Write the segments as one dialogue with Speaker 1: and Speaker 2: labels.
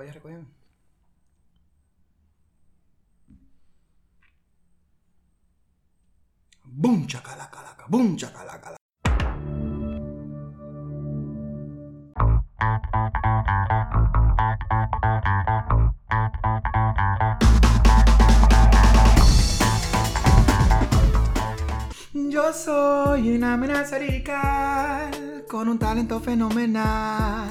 Speaker 1: Vaya recogiendo. Bum chacalacalaca, bum chacalacala. Yo soy una amenaza radical con un talento fenomenal.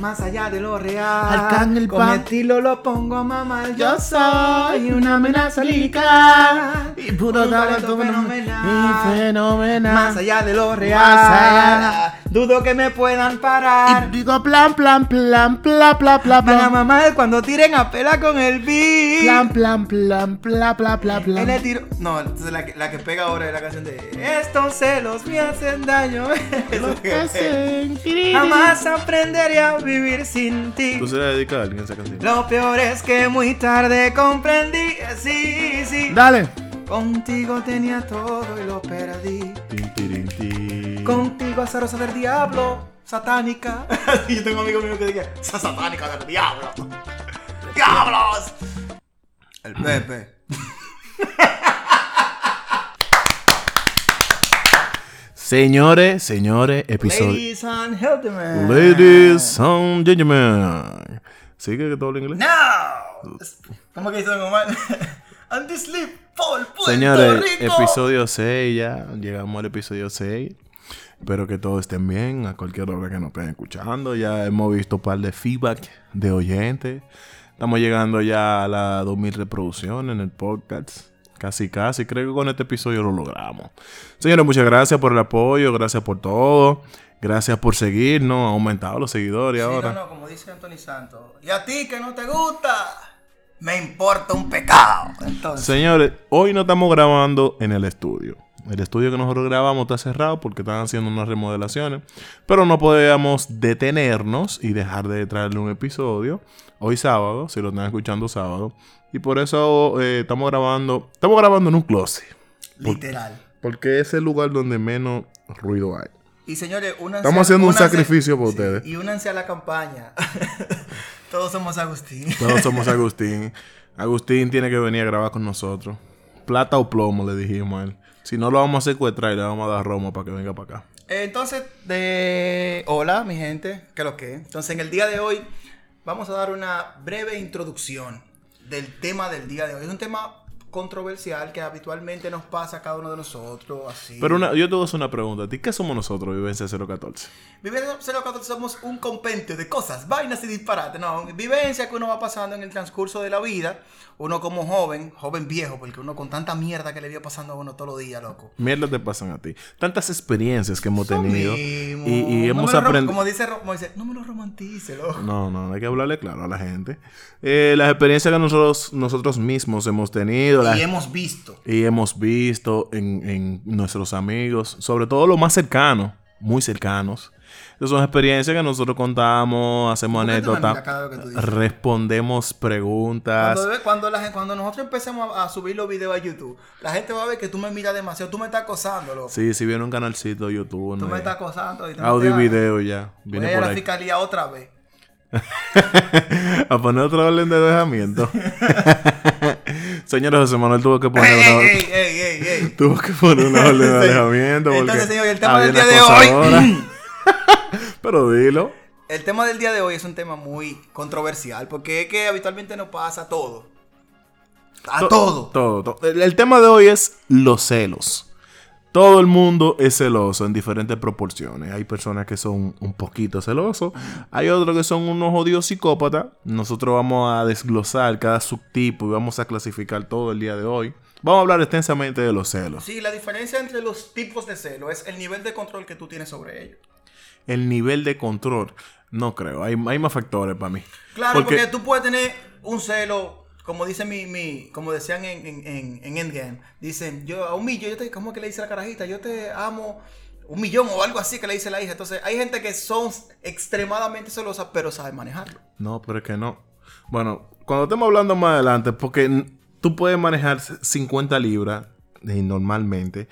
Speaker 1: Más allá de lo real.
Speaker 2: Arcángel
Speaker 1: con
Speaker 2: Pa-
Speaker 1: mi estilo lo pongo a mamar. Yo soy una amenaza radical.
Speaker 2: Y puro
Speaker 1: con un
Speaker 2: talento
Speaker 1: fenomenal.
Speaker 2: Y fenomenal.
Speaker 1: Más allá de lo real.
Speaker 2: Más allá.
Speaker 1: Dudo que me puedan
Speaker 2: Y
Speaker 1: parar.
Speaker 2: digo plan, plan, plan, plan, plan, plan,
Speaker 1: Van a
Speaker 2: plan.
Speaker 1: mamar cuando tiren a pela con el beat.
Speaker 2: Plan, plan, plan, plan, plan, plan,
Speaker 1: En el
Speaker 2: plan.
Speaker 1: tiro. No, entonces la que, la que pega ahora es la canción de Estos celos me hacen daño.
Speaker 2: Lo que hacen.
Speaker 1: Jamás aprenderé a vivir sin ti.
Speaker 3: ¿Tú se la dedicas a alguien esa canción?
Speaker 1: Lo peor es que muy tarde comprendí. Sí, sí.
Speaker 2: Dale.
Speaker 1: Contigo tenía todo y lo perdí.
Speaker 3: Tin, tirin, tin.
Speaker 1: Contigo azarosa del diablo. Satánica. Yo tengo amigos míos que dicen, esa satánica del diablo. ¡Diablos! El Pepe.
Speaker 3: Señores, señores, episodio.
Speaker 1: Ladies and gentlemen.
Speaker 3: Ladies and gentlemen. ¿Sigue que todo habla inglés?
Speaker 1: No. ¿Cómo que dice mamá? And this sleep Puerto
Speaker 3: Señores,
Speaker 1: Rico.
Speaker 3: episodio 6 ya. Llegamos al episodio 6. Espero que todos estén bien a cualquier hora que nos estén escuchando. Ya hemos visto un par de feedback de oyentes. Estamos llegando ya a las 2000 reproducciones en el podcast. Casi, casi. Creo que con este episodio lo logramos. Señores, muchas gracias por el apoyo. Gracias por todo. Gracias por seguirnos. Ha aumentado los seguidores
Speaker 1: Sí,
Speaker 3: ahora.
Speaker 1: no, no, como dice Anthony Santos. Y a ti que no te gusta, me importa un pecado. Entonces,
Speaker 3: Señores, hoy no estamos grabando en el estudio. El estudio que nosotros grabamos está cerrado porque están haciendo unas remodelaciones. Pero no podíamos detenernos y dejar de traerle un episodio. Hoy sábado, si lo están escuchando sábado. Y por eso eh, estamos grabando. Estamos grabando en un closet.
Speaker 1: literal.
Speaker 3: Porque es el lugar donde menos ruido hay.
Speaker 1: Y señores, únanse
Speaker 3: Estamos haciendo un sacrificio por ustedes.
Speaker 1: Y únanse a la campaña. Todos somos Agustín.
Speaker 3: Todos somos Agustín. Agustín tiene que venir a grabar con nosotros. Plata o plomo, le dijimos a él. Si no lo vamos a secuestrar y le vamos a dar romo para que venga para acá.
Speaker 1: Entonces, de... Hola, mi gente. ¿Qué lo que? Entonces, en el día de hoy vamos a dar una breve introducción del tema del día de hoy. Es un tema controversial que habitualmente nos pasa a cada uno de nosotros, así.
Speaker 3: Pero una, yo te voy a hacer una pregunta. ¿A ti qué somos nosotros, Vivencia 014?
Speaker 1: Vivencia 014 somos un compendio de cosas, vainas y disparates. No, vivencia que uno va pasando en el transcurso de la vida. Uno como joven, joven viejo, porque uno con tanta mierda que le viene pasando a uno todos los días, loco.
Speaker 3: Mierda te pasan a ti. Tantas experiencias que hemos tenido.
Speaker 1: mismo.
Speaker 3: Y, y
Speaker 1: No
Speaker 3: hemos aprendido.
Speaker 1: Como dice, como dice, no me lo romantice, loco.
Speaker 3: No, no, hay que hablarle claro a la gente. Eh, las experiencias que nosotros, nosotros mismos hemos tenido.
Speaker 1: Y hemos visto.
Speaker 3: y hemos visto en, en nuestros amigos, sobre todo los más cercanos, muy cercanos. Esas son experiencias que nosotros contamos, hacemos
Speaker 1: ¿Por qué tú me
Speaker 3: anécdotas, respondemos preguntas.
Speaker 1: Cuando, cuando, la gente- cuando nosotros empecemos a, a subir los videos a YouTube, la gente va a ver que tú me miras demasiado. Tú me estás acosando, loco.
Speaker 3: Sí, si viene un canalcito de YouTube,
Speaker 1: Tú me estás acosando. Y
Speaker 3: audio y video ya.
Speaker 1: Voy
Speaker 3: Viene
Speaker 1: a ir a
Speaker 3: por
Speaker 1: la
Speaker 3: ahí.
Speaker 1: fiscalía otra vez.
Speaker 3: a poner otra orden de dejamiento. Señor José Manuel tuvo que poner
Speaker 1: ¡Ey,
Speaker 3: una,
Speaker 1: ey!
Speaker 3: tuvo que poner una orden de alejamiento.
Speaker 1: Entonces, señor, el tema del día de hoy-.
Speaker 3: Pero dilo.
Speaker 1: El tema del día de hoy es un tema muy controversial porque es que habitualmente nos pasa todo. A
Speaker 3: To-
Speaker 1: todo.
Speaker 3: Todo, todo. El, el tema de hoy es los celos. Todo el mundo es celoso en diferentes proporciones. Hay personas que son un poquito celosos. Hay otros que son unos odios psicópatas. Nosotros vamos a desglosar cada subtipo y vamos a clasificar todo el día de hoy. Vamos a hablar extensamente de los celos.
Speaker 1: Sí, la diferencia entre los tipos de celo es el nivel de control que tú tienes sobre ellos.
Speaker 3: El nivel de control. No creo. Hay, hay más factores para mí.
Speaker 1: Claro, porque, tú puedes tener un celo, como dice mi, mi como decían en, en, en, en Endgame, dicen, yo a un millón, yo te, ¿cómo que le dice la carajita? Yo te amo un millón o algo así que le dice la hija. Entonces, hay gente que son extremadamente celosas, pero saben manejarlo.
Speaker 3: No, pero es que no. Bueno, cuando estemos hablando más adelante, porque tú puedes manejar 50 libras eh, normalmente,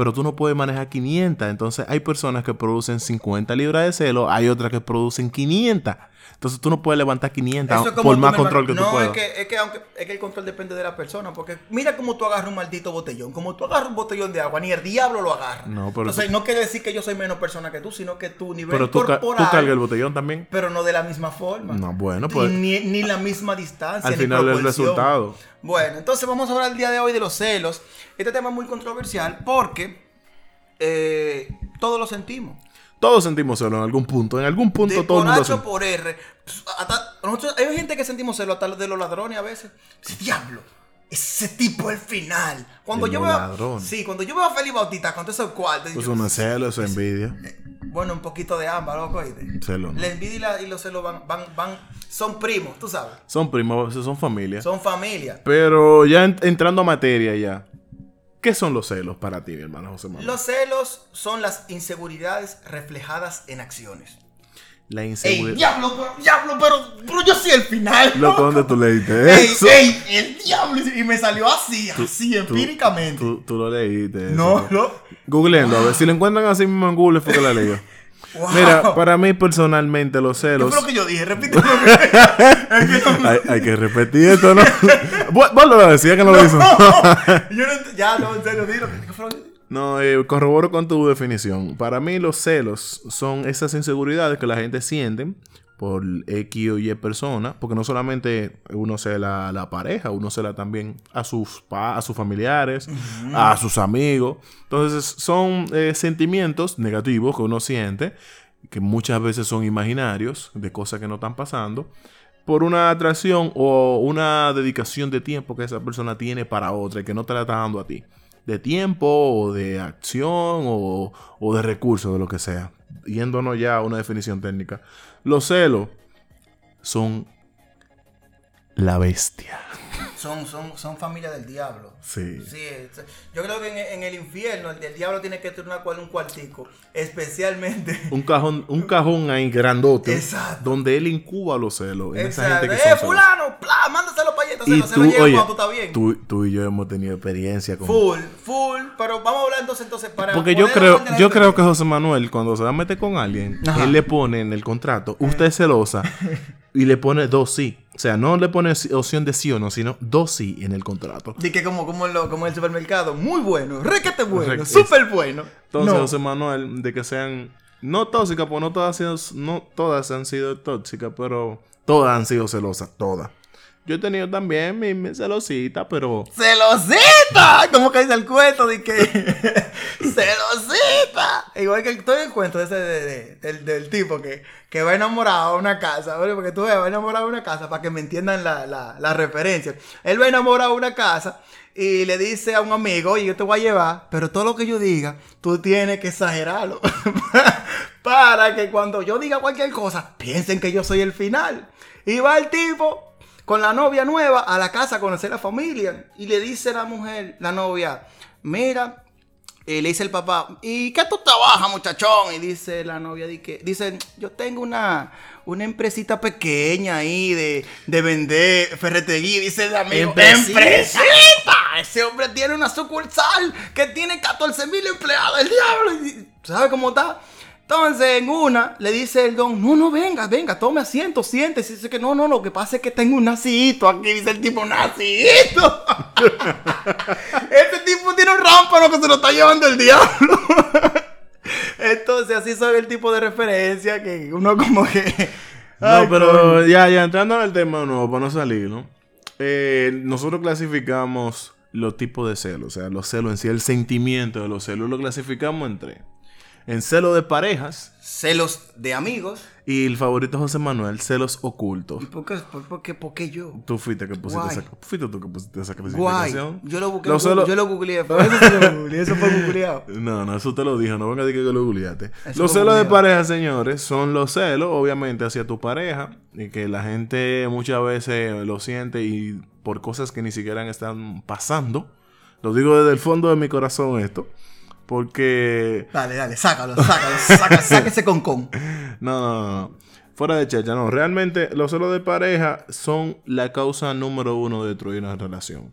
Speaker 3: pero tú no puedes manejar 500. Entonces hay personas que producen 50 libras de celo, hay otras que producen 500. Entonces tú no puedes levantar 500
Speaker 1: Eso es como
Speaker 3: por más control que
Speaker 1: no,
Speaker 3: tú puedas.
Speaker 1: es que, es que aunque es que el control depende de la persona, porque mira cómo tú agarras un maldito botellón, como tú agarras un botellón de agua, ni el diablo lo agarra.
Speaker 3: No, pero
Speaker 1: Entonces,
Speaker 3: tú-
Speaker 1: no quiere decir que yo soy menos persona que tú, sino que tu nivel
Speaker 3: Pero tú, ca-
Speaker 1: corporal,
Speaker 3: tú cargas el botellón también.
Speaker 1: pero no de la misma forma.
Speaker 3: No, bueno, pues-
Speaker 1: ni, ni la misma distancia,
Speaker 3: Al
Speaker 1: ni
Speaker 3: final el resultado.
Speaker 1: Bueno, entonces vamos a hablar el día de hoy de los celos. Este tema es muy controversial porque eh, todos lo sentimos.
Speaker 3: Todos sentimos celos en algún punto. En algún punto
Speaker 1: de
Speaker 3: todo el mundo
Speaker 1: H o por R. Hasta- nosotros, hay gente que sentimos celos hasta de los ladrones a veces. Diablo, ese tipo el final. Cuando yo veo. Sí, cuando yo veo a Felipe Bautista con esos cuartos.
Speaker 3: Eso
Speaker 1: yo-
Speaker 3: es celo, eso es envidia.
Speaker 1: Bueno, un poquito de ambas, loco.
Speaker 3: Celo, no.
Speaker 1: La envidia y, la- y los celos van, van, van, son primos, tú sabes.
Speaker 3: Son primos, son familias.
Speaker 1: Son familia.
Speaker 3: Pero ya en- entrando a materia ya. ¿Qué son los celos para ti, mi hermano José Manuel?
Speaker 1: Los celos son las inseguridades reflejadas en acciones.
Speaker 3: La
Speaker 1: ¡Ey,
Speaker 3: inseguridad.
Speaker 1: diablo, pero, diablo, pero, pero yo sí el final!
Speaker 3: Loco, ¿dónde tú leíste
Speaker 1: ¡Ey,
Speaker 3: eso?
Speaker 1: ey, el diablo! Y me salió así, así,
Speaker 3: Tú-
Speaker 1: empíricamente.
Speaker 3: Tú, tú lo leíste. eso.
Speaker 1: no, no.
Speaker 3: Googleenlo, a ver. Si lo encuentran así mismo en Google, fue que la leyó.
Speaker 1: Wow.
Speaker 3: Mira, para mí personalmente los
Speaker 1: ¿Qué
Speaker 3: celos.
Speaker 1: fue lo que yo dije? Repítelo. Es que no-
Speaker 3: hay, hay que repetir esto, ¿no? vos, vos lo decías que no lo hizo.
Speaker 1: yo no ya, no, en serio, dilo. ¿Qué fue lo que-
Speaker 3: No, eh, corroboro con tu definición. Para mí los celos son esas inseguridades que la gente siente por X o Y persona, porque no solamente uno cela a la pareja, uno cela también a sus, pa- a sus familiares, a sus amigos. Entonces son eh, sentimientos negativos que uno siente, que muchas veces son imaginarios, de cosas que no están pasando, por una atracción o una dedicación de tiempo que esa persona tiene para otra y que no te la está dando a ti. De tiempo o de acción o, o de recursos, de lo que sea. Yéndonos ya a una definición técnica. Los celos son la bestia.
Speaker 1: Son, son, son familia del diablo.
Speaker 3: Sí.
Speaker 1: Sí, yo creo que en, en el infierno el, el diablo tiene que tener una cual- un cuartico. Especialmente.
Speaker 3: Un cajón, un cajón ahí grandote.
Speaker 1: Exacto.
Speaker 3: Donde él incuba los celos. En esa
Speaker 1: Exacto.
Speaker 3: gente que
Speaker 1: ¡Eh,
Speaker 3: celos.
Speaker 1: fulano! Entonces
Speaker 3: Y
Speaker 1: no se
Speaker 3: tú,
Speaker 1: lo
Speaker 3: oye,
Speaker 1: cuando tú estás bien.
Speaker 3: tú, tú y yo hemos tenido experiencia con...
Speaker 1: Full, full. Pero vamos a hablar entonces, entonces para.
Speaker 3: Porque yo creo,
Speaker 1: de
Speaker 3: yo creo que José Manuel, cuando se va a meter con alguien,
Speaker 1: Ajá.
Speaker 3: él le pone en el contrato, usted es celosa, y le pone dos sí. O sea, no le pone opción de sí o no, sino dos sí en el contrato.
Speaker 1: Di que como, como, en lo- como en el supermercado. Muy bueno. Requete bueno. Súper bueno.
Speaker 3: Entonces,
Speaker 1: No.
Speaker 3: José Manuel, de que sean no tóxicas, pues no todas, no todas han sido tóxicas, pero todas han sido celosas, todas. Yo he tenido también mi, mi celosita, pero
Speaker 1: ¡Celosita! ¿Cómo que dice el cuento de que. ¡Celosita! Igual que todo el cuento ese de- de- del, del tipo que, que va enamorado a una casa. ¿vale? Porque tú ves, va enamorado a una casa para que me entiendan la, la, la referencia. Él va enamorado a una casa y le dice a un amigo, oye, yo te voy a llevar, pero todo lo que yo diga, tú tienes que exagerarlo. para que cuando yo diga cualquier cosa, piensen que yo soy el final. Y va el tipo con la novia nueva a la casa a conocer a la familia. Y le dice la mujer, la novia, mira, y le dice el papá, ¿y qué tú trabajas, muchachón? Y dice la novia, que, dice, yo tengo una, una empresita pequeña ahí de, de vender ferretería. Dice el amigo,
Speaker 3: Empresita.
Speaker 1: ¡empresita! Ese hombre tiene una sucursal que tiene 14 mil empleados, el diablo. Y- ¿Sabe cómo está? Entonces, en una, le dice el don, no, no, venga, venga, tome asiento, siéntese. Dice que no, no, lo que pasa es que tengo un nacito aquí, dice el tipo, nacito. este tipo tiene un rámpano que se lo está llevando el diablo. Entonces, así son el tipo de referencia que uno como que...
Speaker 3: No, pero
Speaker 1: coño.
Speaker 3: ya, ya entrando en el tema nuevo, para no salir, ¿no? Eh, nosotros clasificamos los tipos de celos, o sea, los celos en sí, el sentimiento de los celos, lo clasificamos en tres. En celo de parejas
Speaker 1: Celos de amigos.
Speaker 3: y el favorito José Manuel, celos ocultos.
Speaker 1: ¿Y por qué, por, por qué, por qué yo?
Speaker 3: Tú fuiste que pusiste
Speaker 1: Guay.
Speaker 3: esa, fuiste tú que pusiste esa
Speaker 1: Guay.
Speaker 3: clasificación.
Speaker 1: Yo lo busqué, yo lo googleé. Por eso sí lo googleé, eso fue googleado.
Speaker 3: No, no, eso te lo dijo, no venga a decir que lo googleaste.
Speaker 1: Eso
Speaker 3: Los celos de pareja, señores, son los celos, obviamente, hacia tu pareja, y que la gente muchas veces lo siente y por cosas que ni siquiera están pasando. Lo digo desde el fondo de mi corazón esto, porque...
Speaker 1: Dale, dale, sácalo, sácalo, sácalo, sáquese con con.
Speaker 3: No, no, no, no. Fuera de checha, no. Realmente los celos de pareja son la causa número uno de destruir una relación.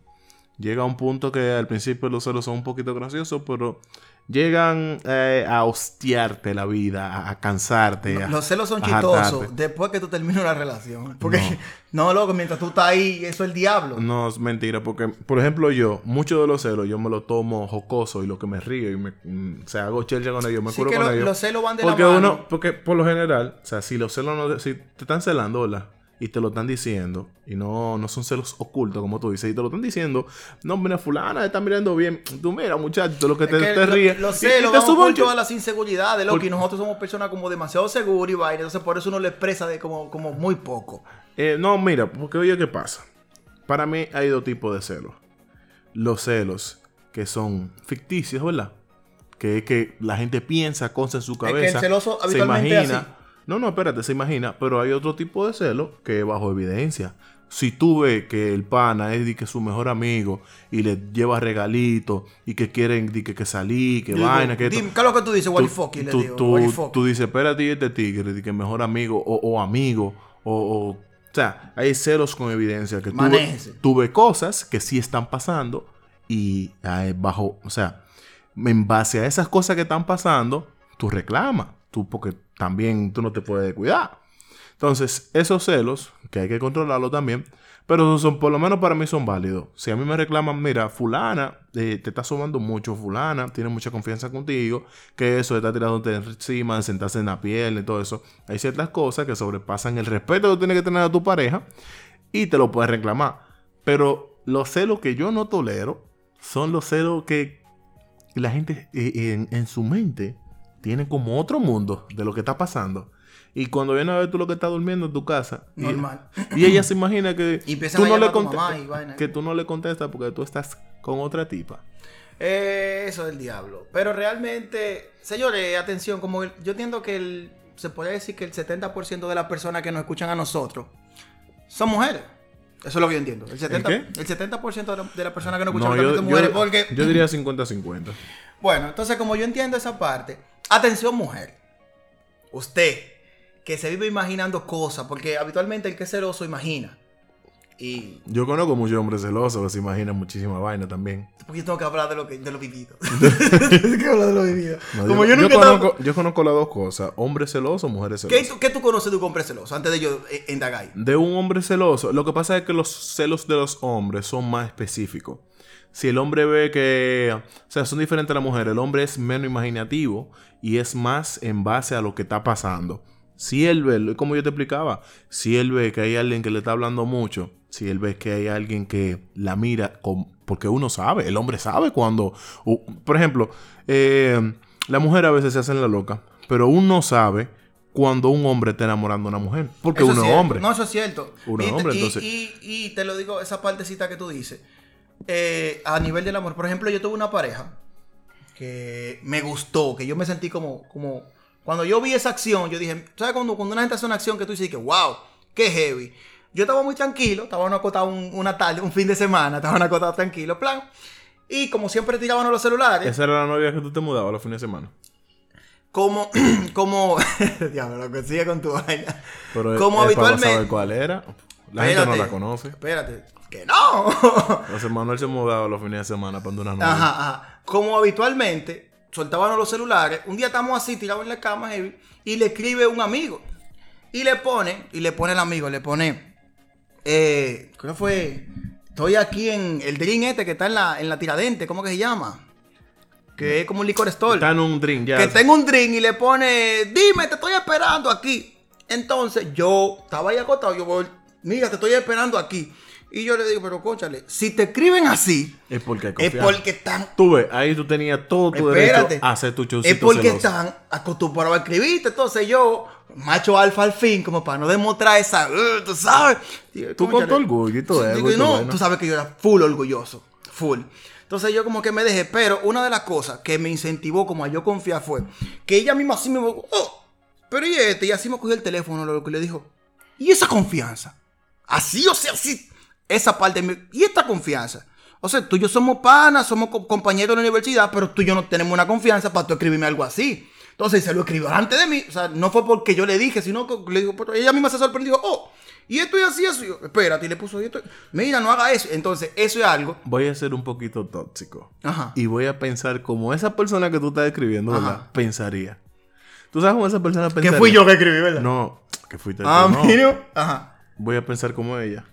Speaker 3: Llega un punto que al principio los celos son un poquito graciosos, pero llegan eh, a hostiarte la vida, a, a cansarte. a-
Speaker 1: Los celos son
Speaker 3: a
Speaker 1: chistosos después que tú terminas una relación. Porque, no, loco, mientras tú estás ahí, eso es el diablo.
Speaker 3: No, es mentira, porque, por ejemplo, yo, muchos de los celos, yo me lo tomo jocoso y lo que me río y me, mm, o sea, hago chelcha con ellos, me
Speaker 1: Sí
Speaker 3: curo
Speaker 1: que
Speaker 3: con
Speaker 1: lo-
Speaker 3: ellos.
Speaker 1: los celos van de
Speaker 3: porque
Speaker 1: la mano.
Speaker 3: uno, porque por lo general, o sea, si los celos no, si te están celando, ¿verdad? Y te lo están diciendo, y no, no son celos ocultos, como tú dices, y te lo están diciendo, no, mira, fulana está mirando bien, tú mira, muchacho, lo que te,
Speaker 1: Es que
Speaker 3: te
Speaker 1: lo-
Speaker 3: ríes.
Speaker 1: Los
Speaker 3: y- y
Speaker 1: celos
Speaker 3: te
Speaker 1: ocultos
Speaker 3: que-
Speaker 1: a las inseguridades, loco. Y nosotros somos personas como demasiado seguras y vaina. Entonces, por eso uno le expresa de como, como muy poco.
Speaker 3: Eh, no, mira, porque oye, ¿qué pasa? Para mí hay dos tipos de celos. Los celos que son ficticios, ¿verdad? Que es que la gente piensa cosas en su
Speaker 1: que el
Speaker 3: cabeza.
Speaker 1: celoso
Speaker 3: se
Speaker 1: habitualmente es
Speaker 3: imagina.
Speaker 1: así.
Speaker 3: No, no, espérate, se imagina. Pero hay otro tipo de celo que es bajo evidencia. Si tú ves que el pana es di que su mejor amigo y le lleva regalitos y que quieren di que, que salir, que
Speaker 1: Yo digo,
Speaker 3: vaina, que
Speaker 1: dime, ¿Qué es lo que tú dices? What the
Speaker 3: tú,
Speaker 1: fuck? Y le
Speaker 3: tú-
Speaker 1: digo,
Speaker 3: tú- tú dices, espérate, este tigre, de que mejor amigo o, o amigo, o, o, o sea, hay celos con evidencia que tú ves cosas que sí están pasando y eh, bajo, o sea, en base a esas cosas que están pasando, tú reclamas, tú porque también tú no te puedes cuidar. Entonces, esos celos, que hay que controlarlo también, pero son, por lo menos para mí son válidos. Si a mí me reclaman, mira, fulana, eh, te está sumando mucho, fulana, tiene mucha confianza contigo, que eso está tirándote encima, de sentarse en la piel y todo eso. Hay ciertas cosas que sobrepasan el respeto que tienes que tener a tu pareja y te lo puedes reclamar. Pero los celos que yo no tolero son los celos que la gente eh, en, en su mente tiene como otro mundo de lo que está pasando. Y cuando viene a ver tú lo que estás durmiendo en tu casa.
Speaker 1: Normal.
Speaker 3: Y, ella se imagina que
Speaker 1: Y
Speaker 3: tú
Speaker 1: a
Speaker 3: no le
Speaker 1: mamá y vaina.
Speaker 3: que tú no le contestas porque tú estás con otra tipa.
Speaker 1: Eh, eso es el diablo. Pero realmente, señores, atención, como el- yo entiendo que el- se puede decir que el 70% de las personas que nos escuchan a nosotros son mujeres. Eso es lo que yo entiendo. El 70%,
Speaker 3: qué?
Speaker 1: el 70 de, la- de las personas que nos escuchan
Speaker 3: No, yo,
Speaker 1: son mujeres.
Speaker 3: yo-
Speaker 1: porque,
Speaker 3: yo diría 50-50.
Speaker 1: bueno, entonces como yo entiendo esa parte, atención mujer. Usted, que se vive imaginando cosas, porque habitualmente el que es celoso imagina. Y
Speaker 3: Yo conozco muchos hombres celosos que se imaginan muchísima vaina también.
Speaker 1: porque yo tengo que hablar de lo, que, de lo vivido. tengo que hablar de lo vivido.
Speaker 3: No,
Speaker 1: como
Speaker 3: yo,
Speaker 1: yo, nunca
Speaker 3: yo conozco, yo conozco las dos cosas: hombres celosos, mujeres
Speaker 1: ¿Qué,
Speaker 3: celosas.
Speaker 1: tú- qué tú conoces de un hombre celoso antes de yo eh, indagar?
Speaker 3: De un hombre celoso, lo que pasa es que los celos de los hombres son más específicos. Si el hombre ve que, o sea, son diferentes a la mujer, el hombre es menos imaginativo y es más en base a lo que está pasando. Si él ve, como yo te explicaba, si él ve que hay alguien que le está hablando mucho, si él ve que hay alguien que la mira, con, porque uno sabe, el hombre sabe cuando, por ejemplo, eh, la mujer a veces se hace en la loca, pero uno sabe cuando un hombre está enamorando a una mujer, porque
Speaker 1: Eso
Speaker 3: uno es
Speaker 1: cierto.
Speaker 3: hombre.
Speaker 1: No, eso es cierto.
Speaker 3: Uno
Speaker 1: y,
Speaker 3: es hombre,
Speaker 1: y-
Speaker 3: entonces-
Speaker 1: Y, y te lo digo, esa partecita que tú dices. Eh, a nivel del amor, por ejemplo, yo tuve una pareja que me gustó, que yo me sentí como, como, cuando yo vi esa acción, yo dije, ¿sabes cuando, cuando una gente hace una acción que tú dices que, wow, qué heavy? Yo estaba muy tranquilo, estaba acostado un- una tarde, un fin de semana, estaba acostado tranquilo, plan. Y como siempre tiraban los celulares,
Speaker 3: Esa era la novia que tú te mudabas los fines de semana.
Speaker 1: como, como, diablo, lo que sigue con tu vaina.
Speaker 3: Pero
Speaker 1: como
Speaker 3: es para
Speaker 1: habitualmente.
Speaker 3: saber cuál era. La gente no la conoce.
Speaker 1: Espérate, que no.
Speaker 3: Entonces Manuel se mudaba los fines de semana para una novia.
Speaker 1: Ajá, ajá. Como habitualmente, soltaban los celulares. Un día estamos así, tirados en la cama, heavy, y le escribe un amigo. Y le pone, y le pone el amigo, le pone, eh, creo que fue, estoy aquí en el drink este que está en la, en la tiradente, ¿cómo que se llama? Que es como un licor store.
Speaker 3: Está en un drink ya.
Speaker 1: que tengo un drink y le pone, dime, te estoy esperando aquí. Entonces yo estaba ahí acostado, yo voy, mira, te estoy esperando aquí. Y yo le digo, pero cóchale, si te escriben así,
Speaker 3: Es porque
Speaker 1: es porque están
Speaker 3: Tú ves, ahí tú tenías todo tu
Speaker 1: Espérate.
Speaker 3: derecho a hacer tu showcito
Speaker 1: Es porque
Speaker 3: celoso.
Speaker 1: están acostumbrados a escribirte. Entonces yo, macho alfa al fin, como para no demostrar esa, uh, tú sabes. Digo,
Speaker 3: Tú con tu orgullo y todo eso,
Speaker 1: digo, no, tú sabes que yo era full orgulloso. Full. Entonces yo como que me dejé. Pero una de las cosas que me incentivó como a yo confiar fue que ella misma así me... Oh, pero y este, y así me cogió el teléfono, lo que le dijo. ¿Y esa confianza? Así, o sea, así. Esa parte. me- ¿Y esta confianza? O sea, tú y yo somos panas, somos co- compañeros de la universidad, pero tú y yo no tenemos una confianza para tú escribirme algo así. Entonces se lo escribió antes de mí. O sea, no fue porque yo le dije, sino que le digo, ella misma se sorprendió. Oh, y esto y así, así. Yo, Espérate, y le puso esto. Mira, no haga eso. Entonces, eso es algo.
Speaker 3: Voy a ser un poquito tóxico.
Speaker 1: Ajá.
Speaker 3: Y voy a pensar como esa persona que tú estás describiendo, ¿verdad?
Speaker 1: Ajá.
Speaker 3: Pensaría. ¿Tú sabes cómo esa persona
Speaker 1: Que
Speaker 3: pensaría?
Speaker 1: fui yo que escribí, ¿verdad?
Speaker 3: No, que fuiste
Speaker 1: Ah,
Speaker 3: tú, no.
Speaker 1: mira. Ajá.
Speaker 3: Voy a pensar como ella.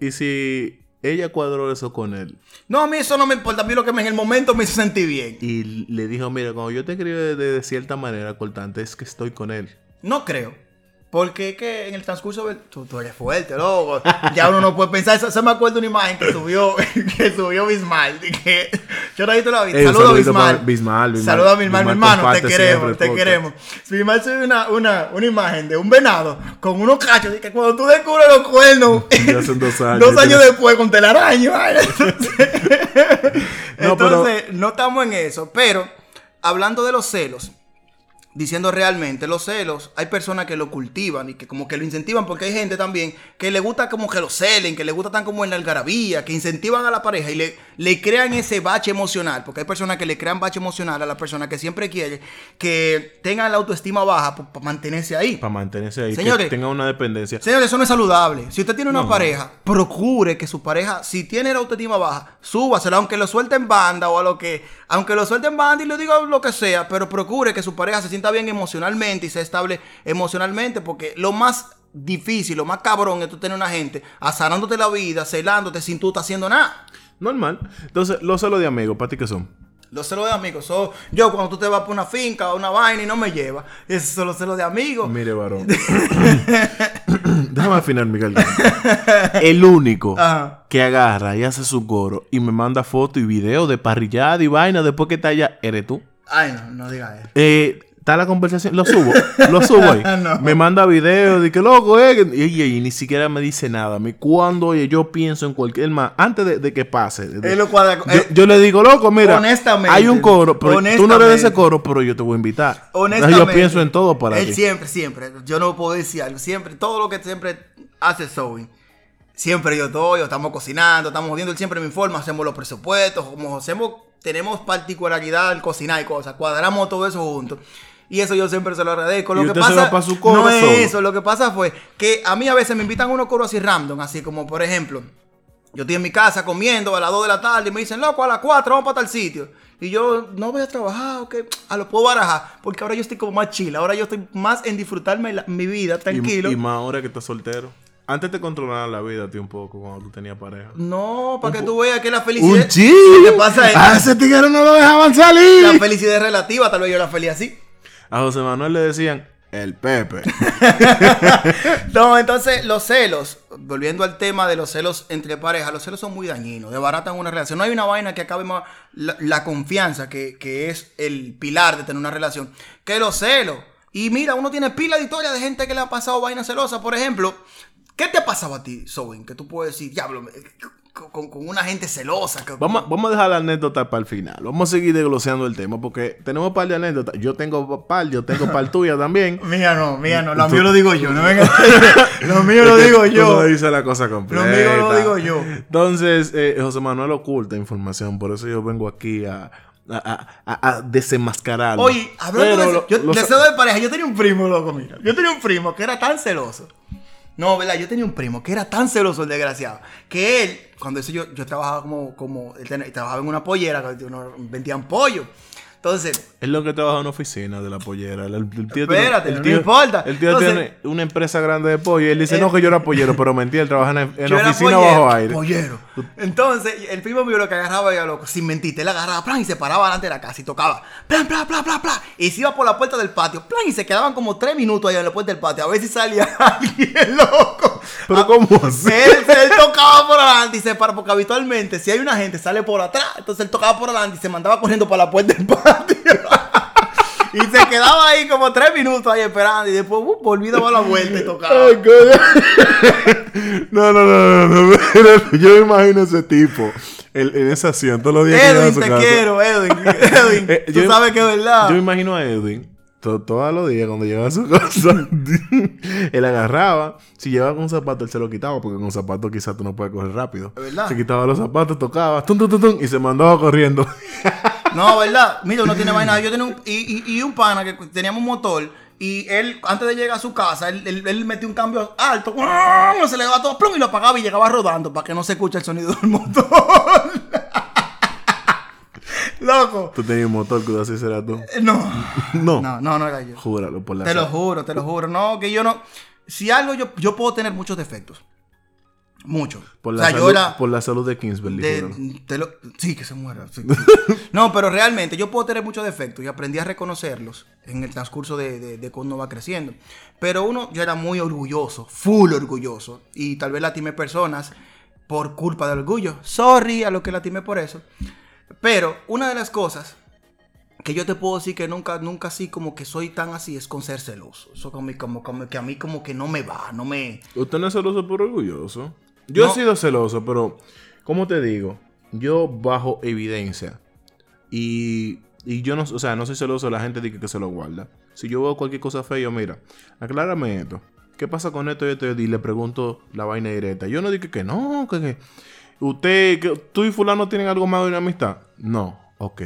Speaker 3: Y si ella cuadró eso con él
Speaker 1: No, a mí eso no me importa. A mí lo que me, en el momento me hizo sentir bien.
Speaker 3: y le dijo, mira, cuando yo te escribo de, de cierta manera cortante, es que estoy con él.
Speaker 1: No creo. Porque es que en el transcurso del- tú, tú eres fuerte, loco. Ya uno no puede pensar. Eso me acuerdo de una imagen que subió, que subió Bismal. de Que, yo no he visto la vida. Saludos Bismal,
Speaker 3: Bismal.
Speaker 1: Saludos a Bismal, mi hermano. Te queremos, te queremos. Bismal subió una, una, una imagen de un venado con unos cachos. Y que cuando tú descubres los cuernos.
Speaker 3: Ya son dos años.
Speaker 1: dos años después con telaraño. ay, Entonces,
Speaker 3: No,
Speaker 1: entonces, no estamos en eso. Pero, hablando de los celos, diciendo realmente, los celos, hay personas que lo cultivan y que como que lo incentivan, porque hay gente también que le gusta como que lo celen, que le gusta tan como en la algarabía, que incentivan a la pareja y le, le crean ese bache emocional, porque hay personas que le crean bache emocional a la persona que siempre quiere que tengan la autoestima baja para mantenerse ahí.
Speaker 3: Para mantenerse ahí,
Speaker 1: Señores.
Speaker 3: que tenga una dependencia.
Speaker 1: Señores, eso no es saludable. Si usted tiene una
Speaker 3: No.
Speaker 1: pareja, procure que su pareja, si tiene la autoestima baja, súbasela, aunque lo suelte en banda o a lo que, aunque lo suelte en banda y le diga lo que sea, pero procure que su pareja se sienta bien emocionalmente y sea estable emocionalmente, porque lo más difícil, lo más cabrón es tú tener una gente azarándote la vida, celándote sin tú estar haciendo nada.
Speaker 3: Normal. Entonces, los celos de amigos, ¿para ti qué son?
Speaker 1: Los celos de amigos, son yo cuando tú te vas por una finca o una vaina y no me llevas, esos son los celos de amigos.
Speaker 3: Mire, varón. Déjame afinar, Miguel. El único
Speaker 1: Ajá.
Speaker 3: que agarra y hace su coro y me manda fotos y videos de parrillada y vaina después que está allá, eres tú.
Speaker 1: Ay, no, no digas eso.
Speaker 3: Eh, está la conversación, lo subo, lo subo ahí.
Speaker 1: No.
Speaker 3: Me manda videos de que loco, eh. Y, y- y ni siquiera me dice nada. Mí, cuando oye, yo pienso en cualquier más, antes de, de que pase. de-
Speaker 1: Él lo cuadra-
Speaker 3: yo,
Speaker 1: eh,
Speaker 3: yo le digo, loco, mira,
Speaker 1: honestamente,
Speaker 3: hay un coro, pero tú no eres de ese coro, pero yo te voy a invitar.
Speaker 1: Honestamente.
Speaker 3: yo pienso en todo para
Speaker 1: Él
Speaker 3: ti.
Speaker 1: siempre, siempre. Yo no puedo decir algo. Siempre, todo lo que siempre hace Zoe. Siempre yo o estamos cocinando, estamos jodiendo. Él siempre me informa, hacemos los presupuestos, como hacemos, tenemos particularidad al cocinar y cosas. Cuadramos todo eso juntos. Y eso yo siempre se lo agradezco. Lo
Speaker 3: ¿Y
Speaker 1: que
Speaker 3: usted se
Speaker 1: pasa
Speaker 3: va su coro
Speaker 1: no es eso. Lo que pasa fue que a mí a veces me invitan a unos coros así random, así como por ejemplo, yo estoy en mi casa comiendo a las 2 de la tarde y me dicen, loco, a las 4 vamos para tal sitio. Y yo no voy a trabajar, ok, a lo puedo barajar, porque ahora yo estoy como más chill, ahora yo estoy más en disfrutarme la- mi vida, tranquilo.
Speaker 3: Y, y más ahora que estás soltero. Antes te controlaban la vida a ti un poco cuando tú tenías pareja.
Speaker 1: No, para que tú veas que la felicidad...
Speaker 3: Un
Speaker 1: que pasa es,
Speaker 2: A ese tigre no lo dejaban salir.
Speaker 1: la felicidad es relativa, tal vez yo la feliz así.
Speaker 3: A José Manuel le decían el Pepe.
Speaker 1: No, entonces los celos, volviendo al tema de los celos entre parejas, los celos son muy dañinos, desbaratan una relación. No hay una vaina que acabe más la, confianza, que, que es el pilar de tener una relación, que los celos. Y mira, uno tiene pila de historias de gente que le ha pasado vainas celosas. Por ejemplo, ¿qué te ha pasado a ti, Sowen? Que tú puedes decir, diablo, con, con una gente celosa. que-
Speaker 3: Vamos, a- vamos a dejar la anécdota para el final. Vamos a seguir desgloseando el tema porque tenemos par de anécdotas. Yo tengo par, yo tengo par tuya también.
Speaker 1: Mía no, mía no, lo mío lo digo yo, no venga. lo mío lo digo
Speaker 3: Tú
Speaker 1: yo.
Speaker 3: no dices la cosa completa.
Speaker 1: mío lo digo yo.
Speaker 3: Entonces, eh, José Manuel oculta información. Por eso yo vengo aquí a, a, a- desenmascararlo.
Speaker 1: Oye, hablando
Speaker 3: Pero
Speaker 1: de
Speaker 3: lo-
Speaker 1: yo,
Speaker 3: lo-
Speaker 1: de celos de pareja, yo tenía un primo, loco, mira. Yo tenía un primo que era tan celoso. No, ¿verdad? Yo tenía un primo que era tan celoso el desgraciado. Que él, cuando eso yo, yo trabajaba como, como, él ten- trabajaba en una pollera, vendían pollo. Entonces,
Speaker 3: Es lo que trabaja en una oficina de la pollera. El, el tío
Speaker 1: Espérate,
Speaker 3: tiene, el
Speaker 1: no
Speaker 3: tío-
Speaker 1: importa.
Speaker 3: El tío
Speaker 1: Entonces-
Speaker 3: tiene una empresa grande de pollo y él dice,
Speaker 1: Eh,
Speaker 3: no, que yo era pollero, pero mentira, él trabaja en, oficina
Speaker 1: pollero,
Speaker 3: bajo aire.
Speaker 1: Pollero. Entonces, el primo mío lo que agarraba era loco, sin mentirte, él agarraba, plan, y se paraba delante de la casa y tocaba, plan, plan, plan, plan, plan, y se iba por la puerta del patio, plan, y se quedaban como tres minutos allá en la puerta del patio, a ver si salía alguien loco.
Speaker 3: Pero
Speaker 1: Ah,
Speaker 3: ¿cómo así?
Speaker 1: Él, él tocaba por adelante y se para, porque habitualmente si hay una gente sale por atrás, entonces él tocaba por adelante y se mandaba corriendo para la puerta del patio. y se quedaba ahí como tres minutos ahí esperando y después uh, dar la vuelta y tocaba.
Speaker 3: No, no, no, no, no. Mira, Yo me imagino ese tipo el- en esa acción todos los días que llega a
Speaker 1: Edwin,
Speaker 3: su
Speaker 1: te
Speaker 3: casa.
Speaker 1: quiero, Edwin. Edwin,
Speaker 3: Eh,
Speaker 1: tú
Speaker 3: yo-
Speaker 1: sabes que es verdad.
Speaker 3: Yo me imagino a Edwin to- todos los días cuando llegaba a su casa. él agarraba. Si llevaba con un zapato, él se lo quitaba porque con un zapato quizás tú no puedes correr rápido.
Speaker 1: Es verdad.
Speaker 3: Se quitaba los zapatos, tocaba, tum, tum, tum, tum, y se mandaba corriendo.
Speaker 1: No, ¿verdad? Mira, uno tiene vaina. Yo tenía un, y, y, y un pana que teníamos un motor. Y él, antes de llegar a su casa, él, él, él metió un cambio alto. Se le daba todo plum y lo apagaba y llegaba rodando para que no se escuche el sonido del motor. Loco.
Speaker 3: Tú tenías un motor que así será tú.
Speaker 1: No.
Speaker 3: No.
Speaker 1: No, no, no era yo.
Speaker 3: Júralo por la
Speaker 1: Te lo juro, te lo juro. No, que yo no. Si algo yo, yo puedo tener muchos defectos. Muchos.
Speaker 3: Por
Speaker 1: o
Speaker 3: la,
Speaker 1: sea,
Speaker 3: salud,
Speaker 1: yo era.
Speaker 3: por la salud de Kingsbury.
Speaker 1: de-
Speaker 3: júralo.
Speaker 1: te lo- sí, que se muera. sí. no, pero realmente yo puedo tener muchos defectos y aprendí a reconocerlos en el transcurso de, de, de cuando uno va creciendo. Pero uno, yo era muy orgulloso, full orgulloso. Y tal vez lastimé personas por culpa del orgullo. Sorry a lo que lastimé por eso. Pero una de las cosas que yo te puedo decir que nunca, nunca así como que soy tan así es con ser celoso. Eso como, como, como que a mí como que no me va, no me...
Speaker 3: Usted no es celoso por orgulloso. Yo
Speaker 1: No.
Speaker 3: he sido celoso, pero, ¿cómo te digo? Yo bajo evidencia. Y, y yo no, o sea, no soy celoso de la gente dice que se lo guarda. Si yo veo cualquier cosa fea, yo, mira, aclárame esto. ¿Qué pasa con esto y esto? Y le pregunto la vaina directa. Yo no digo que no, que, que usted, que tú y fulano tienen algo más de una amistad. No, ok.